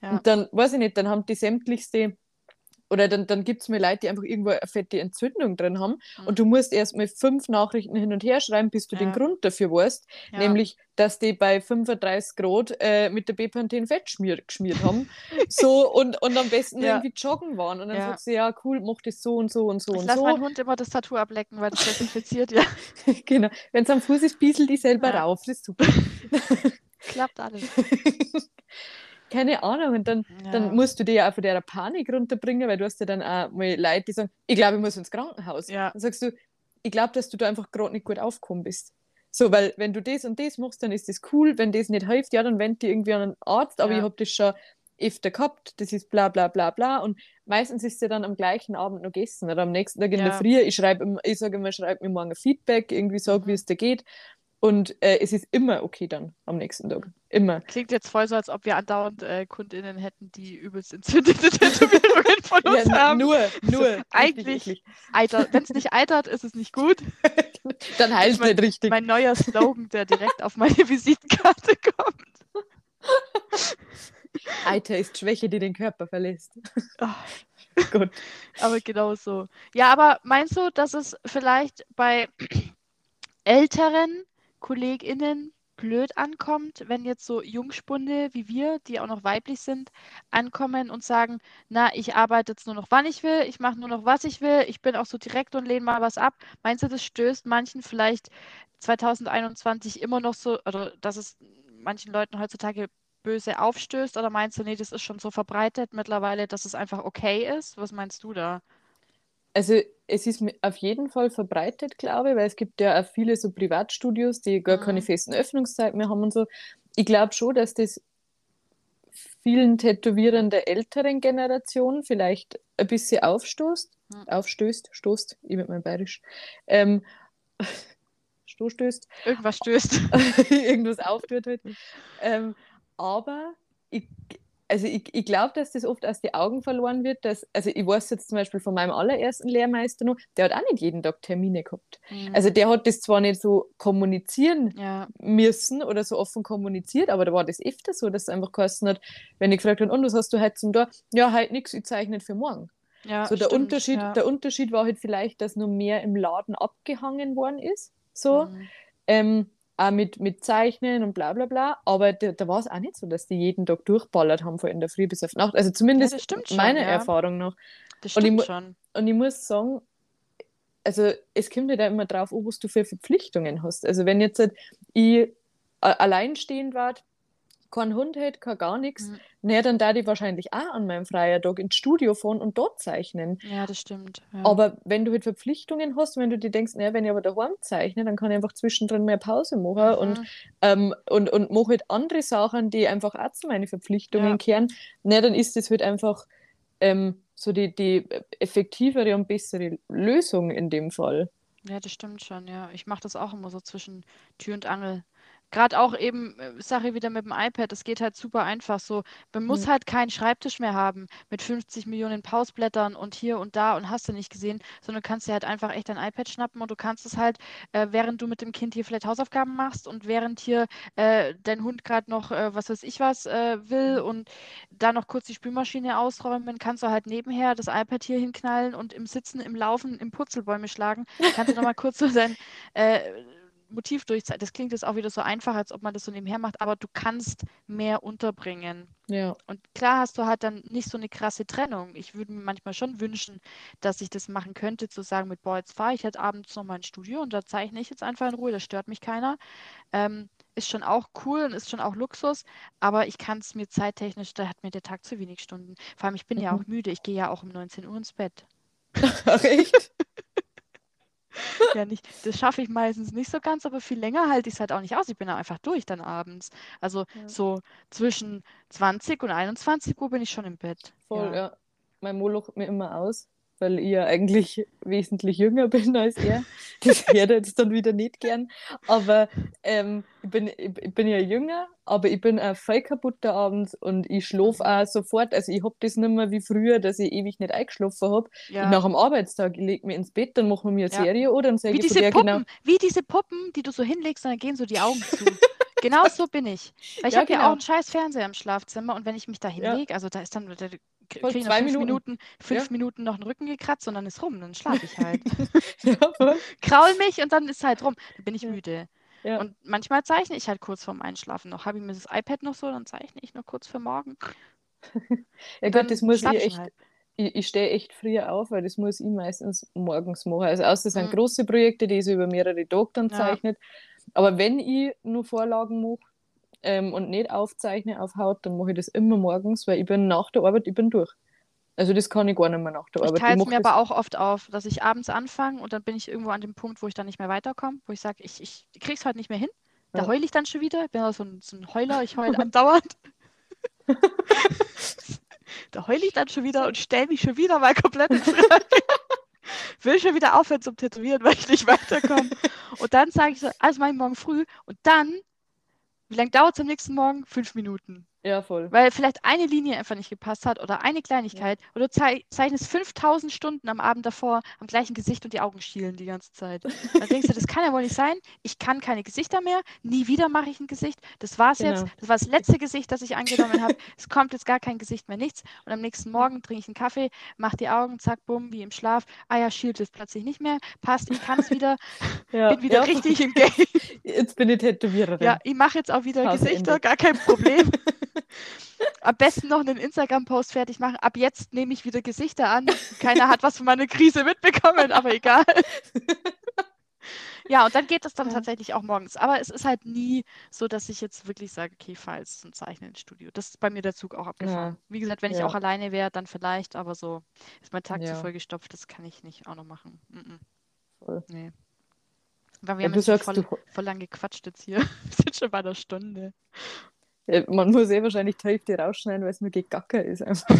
Ja. Und dann, weiß ich nicht, dann haben die sämtlichste oder dann, dann gibt es mir Leute, die einfach irgendwo eine fette Entzündung drin haben mhm. und du musst erst mal fünf Nachrichten hin und her schreiben, bis du ja. den Grund dafür weißt, ja. nämlich, dass die bei 35 Grad äh, mit der Bepanthen Fett geschmiert, geschmiert haben so und, und am besten ja. irgendwie joggen waren und dann ja. sagst du, ja cool, mach das so und so und so ich und lass so. Lass meinen Hund immer das Tattoo ablecken, weil das desinfiziert, ja. genau, wenn es am Fuß ist, bieselt die selber rauf, das ist super. Klappt alles. keine Ahnung. Und dann, ja. dann musst du dir ja auch von der Panik runterbringen, weil du hast ja dann auch mal Leute, die sagen, ich glaube, ich muss ins Krankenhaus. Ja. Dann sagst du, ich glaube, dass du da einfach gerade nicht gut aufgekommen bist. So, weil wenn du das und das machst, dann ist das cool. Wenn das nicht hilft, ja, dann wend dir irgendwie an einen Arzt, aber ja. ich habe das schon öfter gehabt, das ist bla bla bla bla. Und meistens ist sie dann am gleichen Abend noch gegessen oder am nächsten Tag in ja. der Früh. Ich schreibe, ich sage immer, schreib mir morgen ein Feedback, irgendwie sag, mhm. wie es dir geht. Und äh, es ist immer okay dann am nächsten Tag. Immer. Klingt jetzt voll so, als ob wir andauernd äh, KundInnen hätten, die übelst entzündete Tätowierungen von uns ja, haben. Nur, nur. Also, eigentlich, wenn es nicht eitert, ist es nicht gut. dann heilt es nicht richtig. Mein neuer Slogan, der direkt auf meine Visitenkarte kommt. Eiter ist Schwäche, die den Körper verlässt. Oh. Gut. Aber genau so. Ja, aber meinst du, dass es vielleicht bei älteren KollegInnen blöd ankommt, wenn jetzt so Jungspunde wie wir, die auch noch weiblich sind, ankommen und sagen, na, ich arbeite jetzt nur noch, wann ich will, ich mache nur noch, was ich will, ich bin auch so direkt und lehne mal was ab. Meinst du, das stößt manchen vielleicht 2021 immer noch so, oder dass es manchen Leuten heutzutage böse aufstößt, oder meinst du, nee, das ist schon so verbreitet mittlerweile, dass es einfach okay ist? Was meinst du da? Also es ist auf jeden Fall verbreitet, glaube ich, weil es gibt ja auch viele so Privatstudios, die gar mhm. keine festen Öffnungszeiten mehr haben und so. Ich glaube schon, dass das vielen Tätowierern der älteren Generation vielleicht ein bisschen aufstoßt, mhm. aufstößt, stoßt, ich mit meinem Bayerisch, ähm, stoßstößt. Irgendwas stößt. Irgendwas auftut halt. Ähm, aber ich, also ich, ich glaube, dass das oft aus den Augen verloren wird. Dass, also ich weiß jetzt zum Beispiel von meinem allerersten Lehrmeister noch, der hat auch nicht jeden Tag Termine gehabt. Mhm. Also der hat das zwar nicht so kommunizieren ja. müssen oder so offen kommuniziert, aber da war das öfter so, dass es einfach geheißen hat, wenn ich gefragt habe, und was hast du heute zum da? Ja, halt nichts, ich zeichne für morgen. Ja, so der stimmt, Unterschied, ja. der Unterschied war halt vielleicht, dass nur mehr im Laden abgehangen worden ist. So. Mhm. Ähm, auch mit, mit Zeichnen und bla bla bla. Aber da, da war es auch nicht so, dass die jeden Tag durchballert haben, von in der Früh bis auf Nacht. Also zumindest ja, meiner ja. Erfahrung nach. Das stimmt und ich, schon. Und ich muss sagen, also es kommt ja da immer drauf, oh, was du für Verpflichtungen hast. Also wenn jetzt halt ich alleinstehend war, keinen Hund hätte, kein gar nichts, mhm. naja, dann da die wahrscheinlich auch an meinem freien Tag ins Studio fahren und dort zeichnen. Ja, das stimmt. Ja. Aber wenn du halt Verpflichtungen hast, wenn du dir denkst, naja, wenn ich aber daheim zeichne, dann kann ich einfach zwischendrin mehr Pause machen mhm. und, ähm, und, und mache halt andere Sachen, die einfach auch zu meinen Verpflichtungen ja. kehren, naja, dann ist das halt einfach ähm, so die, die effektivere und bessere Lösung in dem Fall. Ja, das stimmt schon, ja. Ich mache das auch immer so zwischen Tür und Angel gerade auch eben, äh, Sache wieder mit dem iPad, das geht halt super einfach so. Man muss mhm. halt keinen Schreibtisch mehr haben mit 50 Millionen Pausblättern und hier und da und hast du nicht gesehen, sondern du kannst dir halt einfach echt dein iPad schnappen und du kannst es halt, äh, während du mit dem Kind hier vielleicht Hausaufgaben machst und während hier äh, dein Hund gerade noch, äh, was weiß ich was, äh, will mhm. und da noch kurz die Spülmaschine ausräumen, kannst du halt nebenher das iPad hier hinknallen und im Sitzen, im Laufen, im Purzelbäume schlagen. Kannst du nochmal kurz so dein äh, Motiv durchzeichnen. Das klingt jetzt auch wieder so einfach, als ob man das so nebenher macht, aber du kannst mehr unterbringen. Ja. Und klar hast du halt dann nicht so eine krasse Trennung. Ich würde mir manchmal schon wünschen, dass ich das machen könnte, zu sagen, mit boah, jetzt fahre ich halt abends noch mal ins Studio und da zeichne ich jetzt einfach in Ruhe, da stört mich keiner. Ähm, ist schon auch cool und ist schon auch Luxus, aber ich kann es mir zeittechnisch, da hat mir der Tag zu wenig Stunden. Vor allem, ich bin mhm. ja auch müde, ich gehe ja auch um 19 Uhr ins Bett. Ach, echt? ja, nicht, das schaffe ich meistens nicht so ganz, aber viel länger halte ich es halt auch nicht aus. Ich bin ja einfach durch dann abends. Also ja. so zwischen 20 und 21 Uhr bin ich schon im Bett. Voll, ja. ja. Mein Moloch mir immer aus weil ich ja eigentlich wesentlich jünger bin als er. Das wäre jetzt dann wieder nicht gern. Aber ähm, ich, bin, ich bin ja jünger, aber ich bin auch voll kaputt da abends und ich schlafe auch sofort. Also ich habe das nicht mehr wie früher, dass ich ewig nicht eingeschlafen habe. Ja. Nach dem Arbeitstag, ich lege mich ins Bett, dann machen wir mir eine ja. Serie oder dann sage ich diese Puppen, genau... Wie diese Puppen, die du so hinlegst und dann gehen so die Augen zu. Genau so bin ich. Weil ich ja, habe genau. ja auch einen scheiß Fernseher im Schlafzimmer und wenn ich mich da hinlege, ja. also da ist dann, da kriege ich nach fünf Minuten, Minuten fünf ja. Minuten noch den Rücken gekratzt und dann ist rum, dann schlafe ich halt. ja, Kraul mich und dann ist halt rum. Dann bin ich ja. müde. Ja. Und manchmal zeichne ich halt kurz vorm Einschlafen noch. Habe ich mir das iPad noch so, dann zeichne ich noch kurz für morgen. ja gut, das muss ich echt. Halt. Ich, ich stehe echt früher auf, weil das muss ich meistens morgens machen. Also außer es sind mhm. große Projekte, die ich so über mehrere Tage dann zeichnet. Aber wenn ich nur Vorlagen mache, ähm, und nicht aufzeichne auf Haut, dann mache ich das immer morgens, weil ich bin nach der Arbeit, ich bin durch. Also das kann ich gar nicht mehr nach der Arbeit. Ich teile es mir aber auch oft auf, dass ich abends anfange und dann bin ich irgendwo an dem Punkt, wo ich dann nicht mehr weiterkomme, wo ich sage, ich, ich kriege es heute nicht mehr hin. Da ja. heule ich dann schon wieder. Ich bin so ein, so ein Heuler, ich heule andauernd. da heule ich dann schon wieder und stelle mich schon wieder mal komplett in Frage. Will schon wieder aufhören zum Tätowieren, weil ich nicht weiterkomme. Und dann sage ich so, also mache ich morgen früh und dann wie lange dauert es am nächsten Morgen? Fünf Minuten. Ja, voll. Weil vielleicht eine Linie einfach nicht gepasst hat oder eine Kleinigkeit. Ja. Oder du zeichnest 5000 Stunden am Abend davor am gleichen Gesicht und die Augen schielen die ganze Zeit. Dann denkst du, das kann ja wohl nicht sein. Ich kann keine Gesichter mehr. Nie wieder mache ich ein Gesicht. Das war's genau. jetzt. Das war das letzte Gesicht, das ich angenommen habe. Es kommt jetzt gar kein Gesicht mehr, nichts. Und am nächsten Morgen trinke ich einen Kaffee, mache die Augen, zack, bumm, wie im Schlaf. Ah ja, schielt es plötzlich nicht mehr. Passt, ich kann es wieder. ja. Bin wieder ja. richtig im Game. Jetzt bin ich Tätowiererin. Ja, ich mache jetzt auch wieder Gesichter, gar kein Problem. Am besten noch einen Instagram-Post fertig machen. Ab jetzt nehme ich wieder Gesichter an. Keiner hat was von meiner Krise mitbekommen, aber egal. ja, und dann geht es dann ja. tatsächlich auch morgens. Aber es ist halt nie so, dass ich jetzt wirklich sage, okay, fahr jetzt zum Zeichnen ins Studio. Das ist bei mir der Zug auch abgefahren. Ja. Wie gesagt, wenn ich ja. auch alleine wäre, dann vielleicht, aber so ist mein Tag zu voll gestopft, das kann ich nicht auch noch machen. Mm -mm. Voll. Nee. Weil wir haben jetzt voll, voll lang gequatscht jetzt hier. Wir sind schon bei einer Stunde. Ja, man muss eh wahrscheinlich die Hälfte rausschneiden, weil es nur gegacker ist einfach.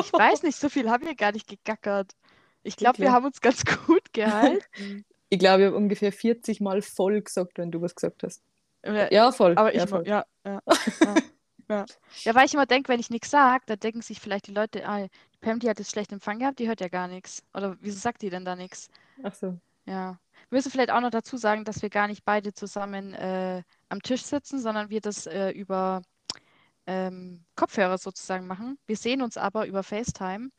Ich weiß nicht, so viel haben wir gar nicht gegackert. Ich glaube, wir haben uns ganz gut gehalten. Ich glaube, ich habe ungefähr 40 Mal voll gesagt, wenn du was gesagt hast. Ja, voll. Aber ich, ja, voll. ja, ja, ja, ja. ja, weil ich immer denke, wenn ich nichts sage, dann denken sich vielleicht die Leute, ah, Pam, die hat jetzt schlecht Empfang gehabt, die hört ja gar nichts. Oder wieso sagt die denn da nichts? Ach so. Ja. Wir müssen vielleicht auch noch dazu sagen, dass wir gar nicht beide zusammen äh, am Tisch sitzen, sondern wir das äh, über ähm, Kopfhörer sozusagen machen. Wir sehen uns aber über FaceTime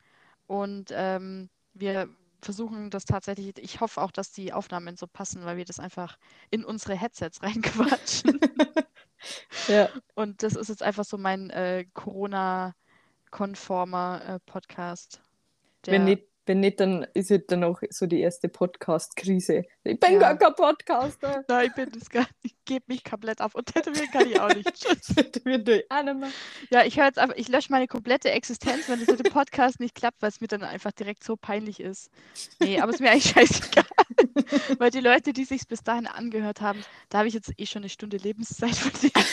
und ähm, wir versuchen das tatsächlich, ich hoffe auch, dass die Aufnahmen so passen, weil wir das einfach in unsere Headsets reinquatschen. ja. Und das ist jetzt einfach so mein äh, Corona-konformer äh, Podcast. Wenn nicht wenn nicht, dann ist es dann auch so die erste Podcast-Krise. Ich bin ja. gar kein Podcaster. Nein, ich bin das gar nicht. Ich gebe mich komplett auf. Und tätowieren kann ich auch nicht. tätowieren durch. Ja, ich höre jetzt einfach, ich lösche meine komplette Existenz, wenn es mit dem Podcast nicht klappt, weil es mir dann einfach direkt so peinlich ist. Nee, aber es ist mir eigentlich scheißegal. weil die Leute, die sich bis dahin angehört haben, da habe ich jetzt eh schon eine Stunde Lebenszeit von denen.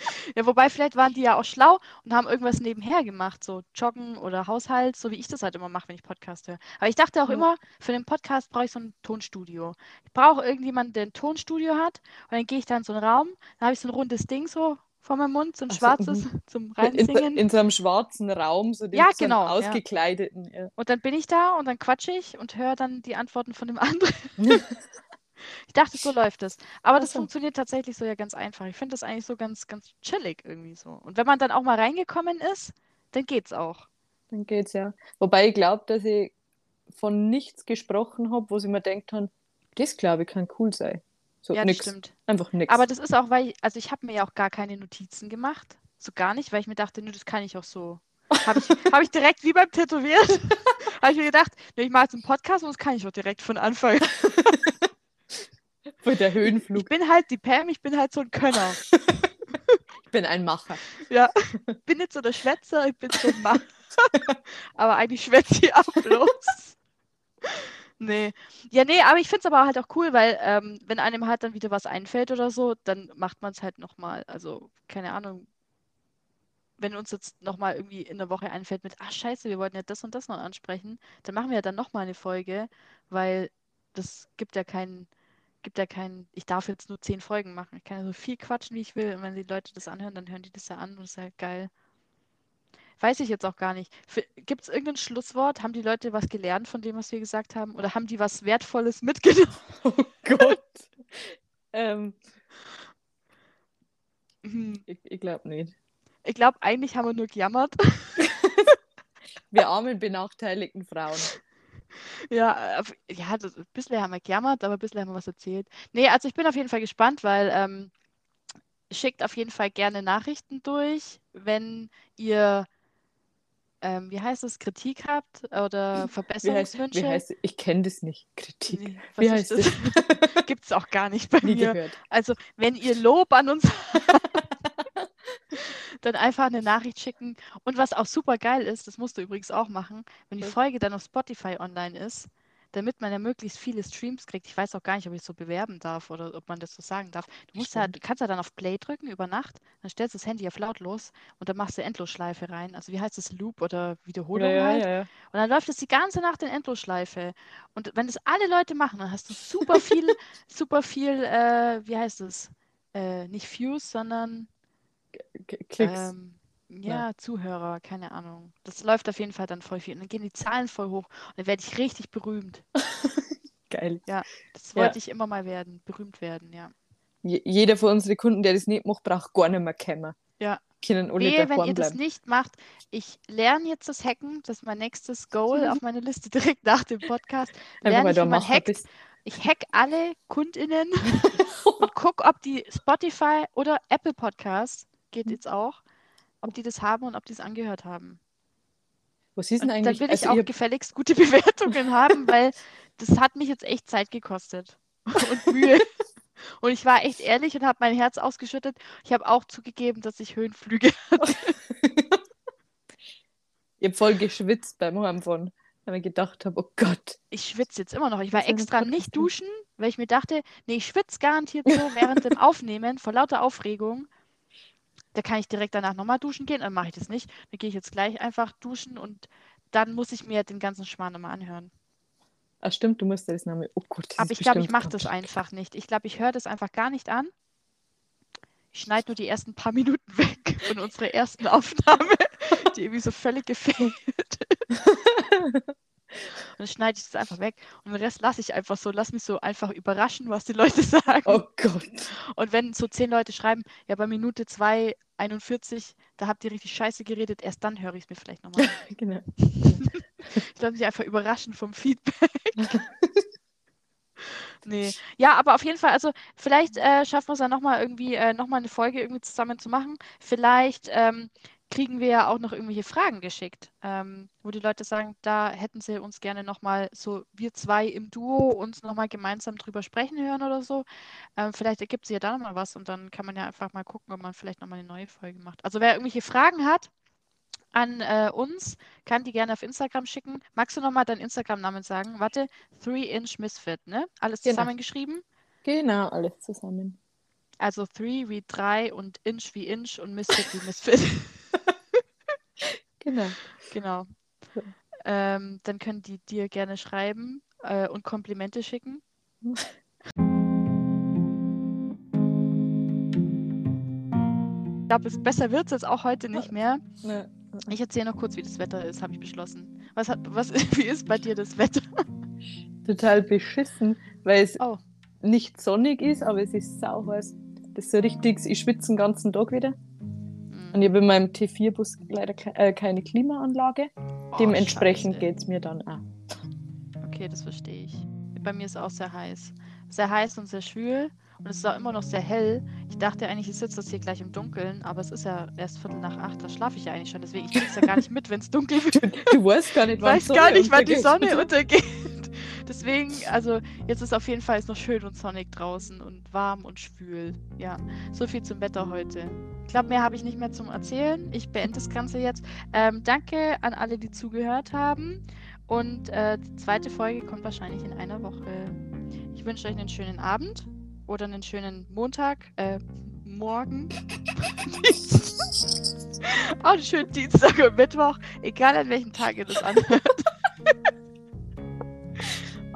Ja, wobei vielleicht waren die ja auch schlau und haben irgendwas nebenher gemacht, so Joggen oder Haushalt, so wie ich das halt immer mache, wenn ich Podcast höre. Aber ich dachte auch ja. immer, für den Podcast brauche ich so ein Tonstudio. Ich brauche irgendjemanden, der ein Tonstudio hat und dann gehe ich da in so einen Raum, dann habe ich so ein rundes Ding so vor meinem Mund, so ein Ach schwarzes so, zum Reinsingen. In, in, so einem schwarzen Raum, so, ja, so genau, ausgekleideten. Ja. Und dann bin ich da und dann quatsche ich und höre dann die Antworten von dem anderen. Ich dachte, so läuft es. Aber das funktioniert tatsächlich so ja ganz einfach. Ich finde das eigentlich so ganz, ganz chillig irgendwie so. Und wenn man dann auch mal reingekommen ist, dann geht's auch. Dann geht's ja. Wobei ich glaube, dass ich von nichts gesprochen habe, wo sie mir denkt haben, das glaube ich kann cool sein. So, ja, das nix. stimmt. Einfach nichts. Aber das ist auch, weil, ich, also ich habe mir ja auch gar keine Notizen gemacht. So gar nicht, weil ich mir dachte, nö, das kann ich auch so. Habe ich, hab ich direkt wie beim Tätowieren. habe ich mir gedacht, nö, ich mache jetzt einen Podcast und das kann ich auch direkt von Anfang. Für der Höhenflug. Ich bin halt die Pam, ich bin halt so ein Könner. ich bin ein Macher. Ja, ich bin nicht so der Schwätzer, ich bin so ein Macher. aber eigentlich schwätze ich auch bloß. Nee. Ja, nee, aber ich finde es aber halt auch cool, weil ähm, wenn einem halt dann wieder was einfällt oder so, dann macht man es halt nochmal. Also, keine Ahnung, wenn uns jetzt nochmal irgendwie in der Woche einfällt mit, ach scheiße, wir wollten ja das und das noch ansprechen, dann machen wir ja dann nochmal eine Folge, weil das gibt ja keinen gibt ja keinen, ich darf jetzt nur zehn Folgen machen. Ich kann ja so viel quatschen, wie ich will. Und wenn die Leute das anhören, dann hören die das ja an und das ist halt geil. Weiß ich jetzt auch gar nicht. Gibt es irgendein Schlusswort? Haben die Leute was gelernt von dem, was wir gesagt haben? Oder haben die was Wertvolles mitgenommen? Oh Gott. ähm, hm. Ich, ich glaube nicht. Ich glaube, eigentlich haben wir nur gejammert. Wir armen benachteiligten Frauen. Ja, auf, ja, das, ein bisschen haben wir gejammert, aber ein bisschen haben wir was erzählt. Nee, also ich bin auf jeden Fall gespannt, weil ähm, schickt auf jeden Fall gerne Nachrichten durch, wenn ihr, ähm, wie heißt es, Kritik habt oder Wie heißt, Verbesserungswünsche. wie heißt ich kenne das nicht. Kritik. Nee, Wie heißt ist das? Gibt es auch gar nicht bei Nie mir. gehört. Also, wenn ihr Lob an uns dann einfach eine Nachricht schicken. Und was auch super geil ist, das musst du übrigens auch machen, wenn die? Folge dann auf Spotify online ist, damit man ja möglichst viele Streams kriegt. Ich weiß auch gar nicht, ob ich es so bewerben darf oder ob man das so sagen darf. Du musst ja, du kannst ja dann auf Play drücken über Nacht, dann stellst du das Handy auf lautlos und dann machst du Endlosschleife rein. Also wie heißt das Loop oder Wiederholung Ja, ja, halt? ja, ja. Und dann läuft es die ganze Nacht in Endlosschleife. Und wenn das alle Leute machen, dann hast du super viel, super viel, äh, wie heißt es? Äh, nicht Views, sondern Klicks. ähm, ja, Zuhörer, keine Ahnung. Das läuft auf jeden Fall dann voll viel. Und dann gehen die Zahlen voll hoch und dann werde ich richtig berühmt. Geil. Das Ja. wollte ich immer mal werden, berühmt werden, ja. Je- Jeder von unseren Kunden, der das nicht macht, braucht gar nicht mehr kommen. Ja. Können alle Wehe, wenn ihr das nicht macht. Ich lerne jetzt das Hacken. Das ist mein nächstes Goal Mhm. auf meine Liste direkt nach dem Podcast. Lerne ich, wie man hackt. bist. Ich hack alle KundInnen und guck, ob die Spotify oder Apple Podcasts, geht Mhm. jetzt auch, ob die das haben und ob die es angehört haben. Was ist denn dann eigentlich? will ich also auch ich hab- gefälligst gute Bewertungen haben, weil das hat mich jetzt echt Zeit gekostet und Mühe. Und ich war echt ehrlich und habe mein Herz ausgeschüttet. Ich habe auch zugegeben, dass ich Höhenflüge hatte. ich habe voll geschwitzt beim Heimfahren, weil ich gedacht habe, oh Gott. Ich schwitze jetzt immer noch. Ich war extra nicht duschen, weil ich mir dachte, nee, ich schwitze garantiert so während dem Aufnehmen vor lauter Aufregung. Da kann ich direkt danach nochmal duschen gehen. Dann mache ich das nicht. Dann gehe ich jetzt gleich einfach duschen und dann muss ich mir den ganzen Schmarrn nochmal anhören. Ah, stimmt, du musst das nochmal. Oh Gott, das Aber ich glaube, ich mache das einfach nicht. Ich glaube, ich höre das einfach gar nicht an. Ich schneide nur die ersten paar Minuten weg von unserer ersten Aufnahme, die irgendwie so völlig gefehlt. Und dann schneide ich das einfach weg. Und den Rest lasse ich einfach so. Lass mich so einfach überraschen, was die Leute sagen. Oh Gott. Und wenn so zehn Leute schreiben, ja, bei Minute 2, 41, da habt ihr richtig scheiße geredet, erst dann höre ich es mir vielleicht nochmal. Genau. Ich lasse mich einfach überraschen vom Feedback. Nee. Ja, aber auf jeden Fall, also vielleicht äh, schaffen wir es ja nochmal irgendwie, äh, nochmal eine Folge irgendwie zusammen zu machen. Vielleicht ähm, kriegen wir ja auch noch irgendwelche Fragen geschickt, ähm, wo die Leute sagen, da hätten sie uns gerne nochmal so, wir zwei im Duo uns nochmal gemeinsam drüber sprechen hören oder so. Ähm, vielleicht ergibt sich ja da nochmal was und dann kann man ja einfach mal gucken, ob man vielleicht nochmal eine neue Folge macht. Also wer irgendwelche Fragen hat an äh, uns, kann die gerne auf Instagram schicken. Magst du nochmal deinen Instagram-Namen sagen? Warte, 3-Inch Misfit, ne? Alles Genau. zusammengeschrieben? Genau, alles zusammen. Also 3 wie 3 und Inch wie Inch und Misfit wie Misfit. Genau. Genau. Ja. Ähm, dann können die dir gerne schreiben äh, und Komplimente schicken. Ich glaube, es besser wird es jetzt auch heute nicht mehr. Ich erzähle noch kurz, wie das Wetter ist, habe ich beschlossen. Was hat, was, wie ist bei dir das Wetter? Total beschissen, weil es Oh. nicht sonnig ist, aber es ist sau heiß. Das ist so richtig, ich schwitze den ganzen Tag wieder. Hm. Und ich habe in meinem T4-Bus leider ke äh, keine Klimaanlage. Oh, Dementsprechend geht es mir dann auch. Okay, das verstehe ich. Bei mir ist es auch sehr heiß. Sehr heiß und sehr schwül. Und es ist auch immer noch sehr hell. Ich dachte eigentlich, ich sitze das hier gleich im Dunkeln, aber es ist ja erst Viertel nach acht, da schlafe ich ja eigentlich schon. Deswegen, ich es ja gar nicht mit, wenn es dunkel wird. Du weißt gar nicht, Ich wann weiß gar nicht, wann die. Sonne untergeht. Deswegen, also jetzt ist auf jeden Fall es noch schön und sonnig draußen und warm und schwül. Ja, so viel zum Wetter heute. Ich glaube, mehr habe ich nicht mehr zum Erzählen. Ich beende das Ganze jetzt. Ähm, danke an alle, die zugehört haben. Und äh, die zweite Folge kommt wahrscheinlich in einer Woche. Ich wünsche euch einen schönen Abend oder einen schönen Montag, äh, morgen. Auch einen schönen Dienstag und Mittwoch, egal an welchem Tag ihr das anhört.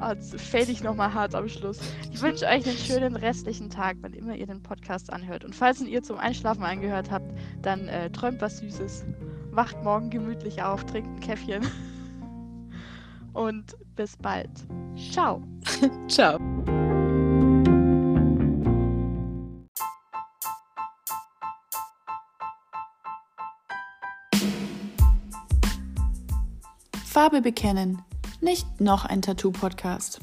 Oh, jetzt fällt ich nochmal hart am Schluss. Ich wünsche euch einen schönen restlichen Tag, wann immer ihr den Podcast anhört. Und falls ihn ihr zum Einschlafen angehört habt, dann äh, träumt was Süßes. Wacht morgen gemütlich auf, trinkt ein Käffchen. Und bis bald. Ciao. Ciao. Farbe bekennen nicht noch ein Tattoo-Podcast.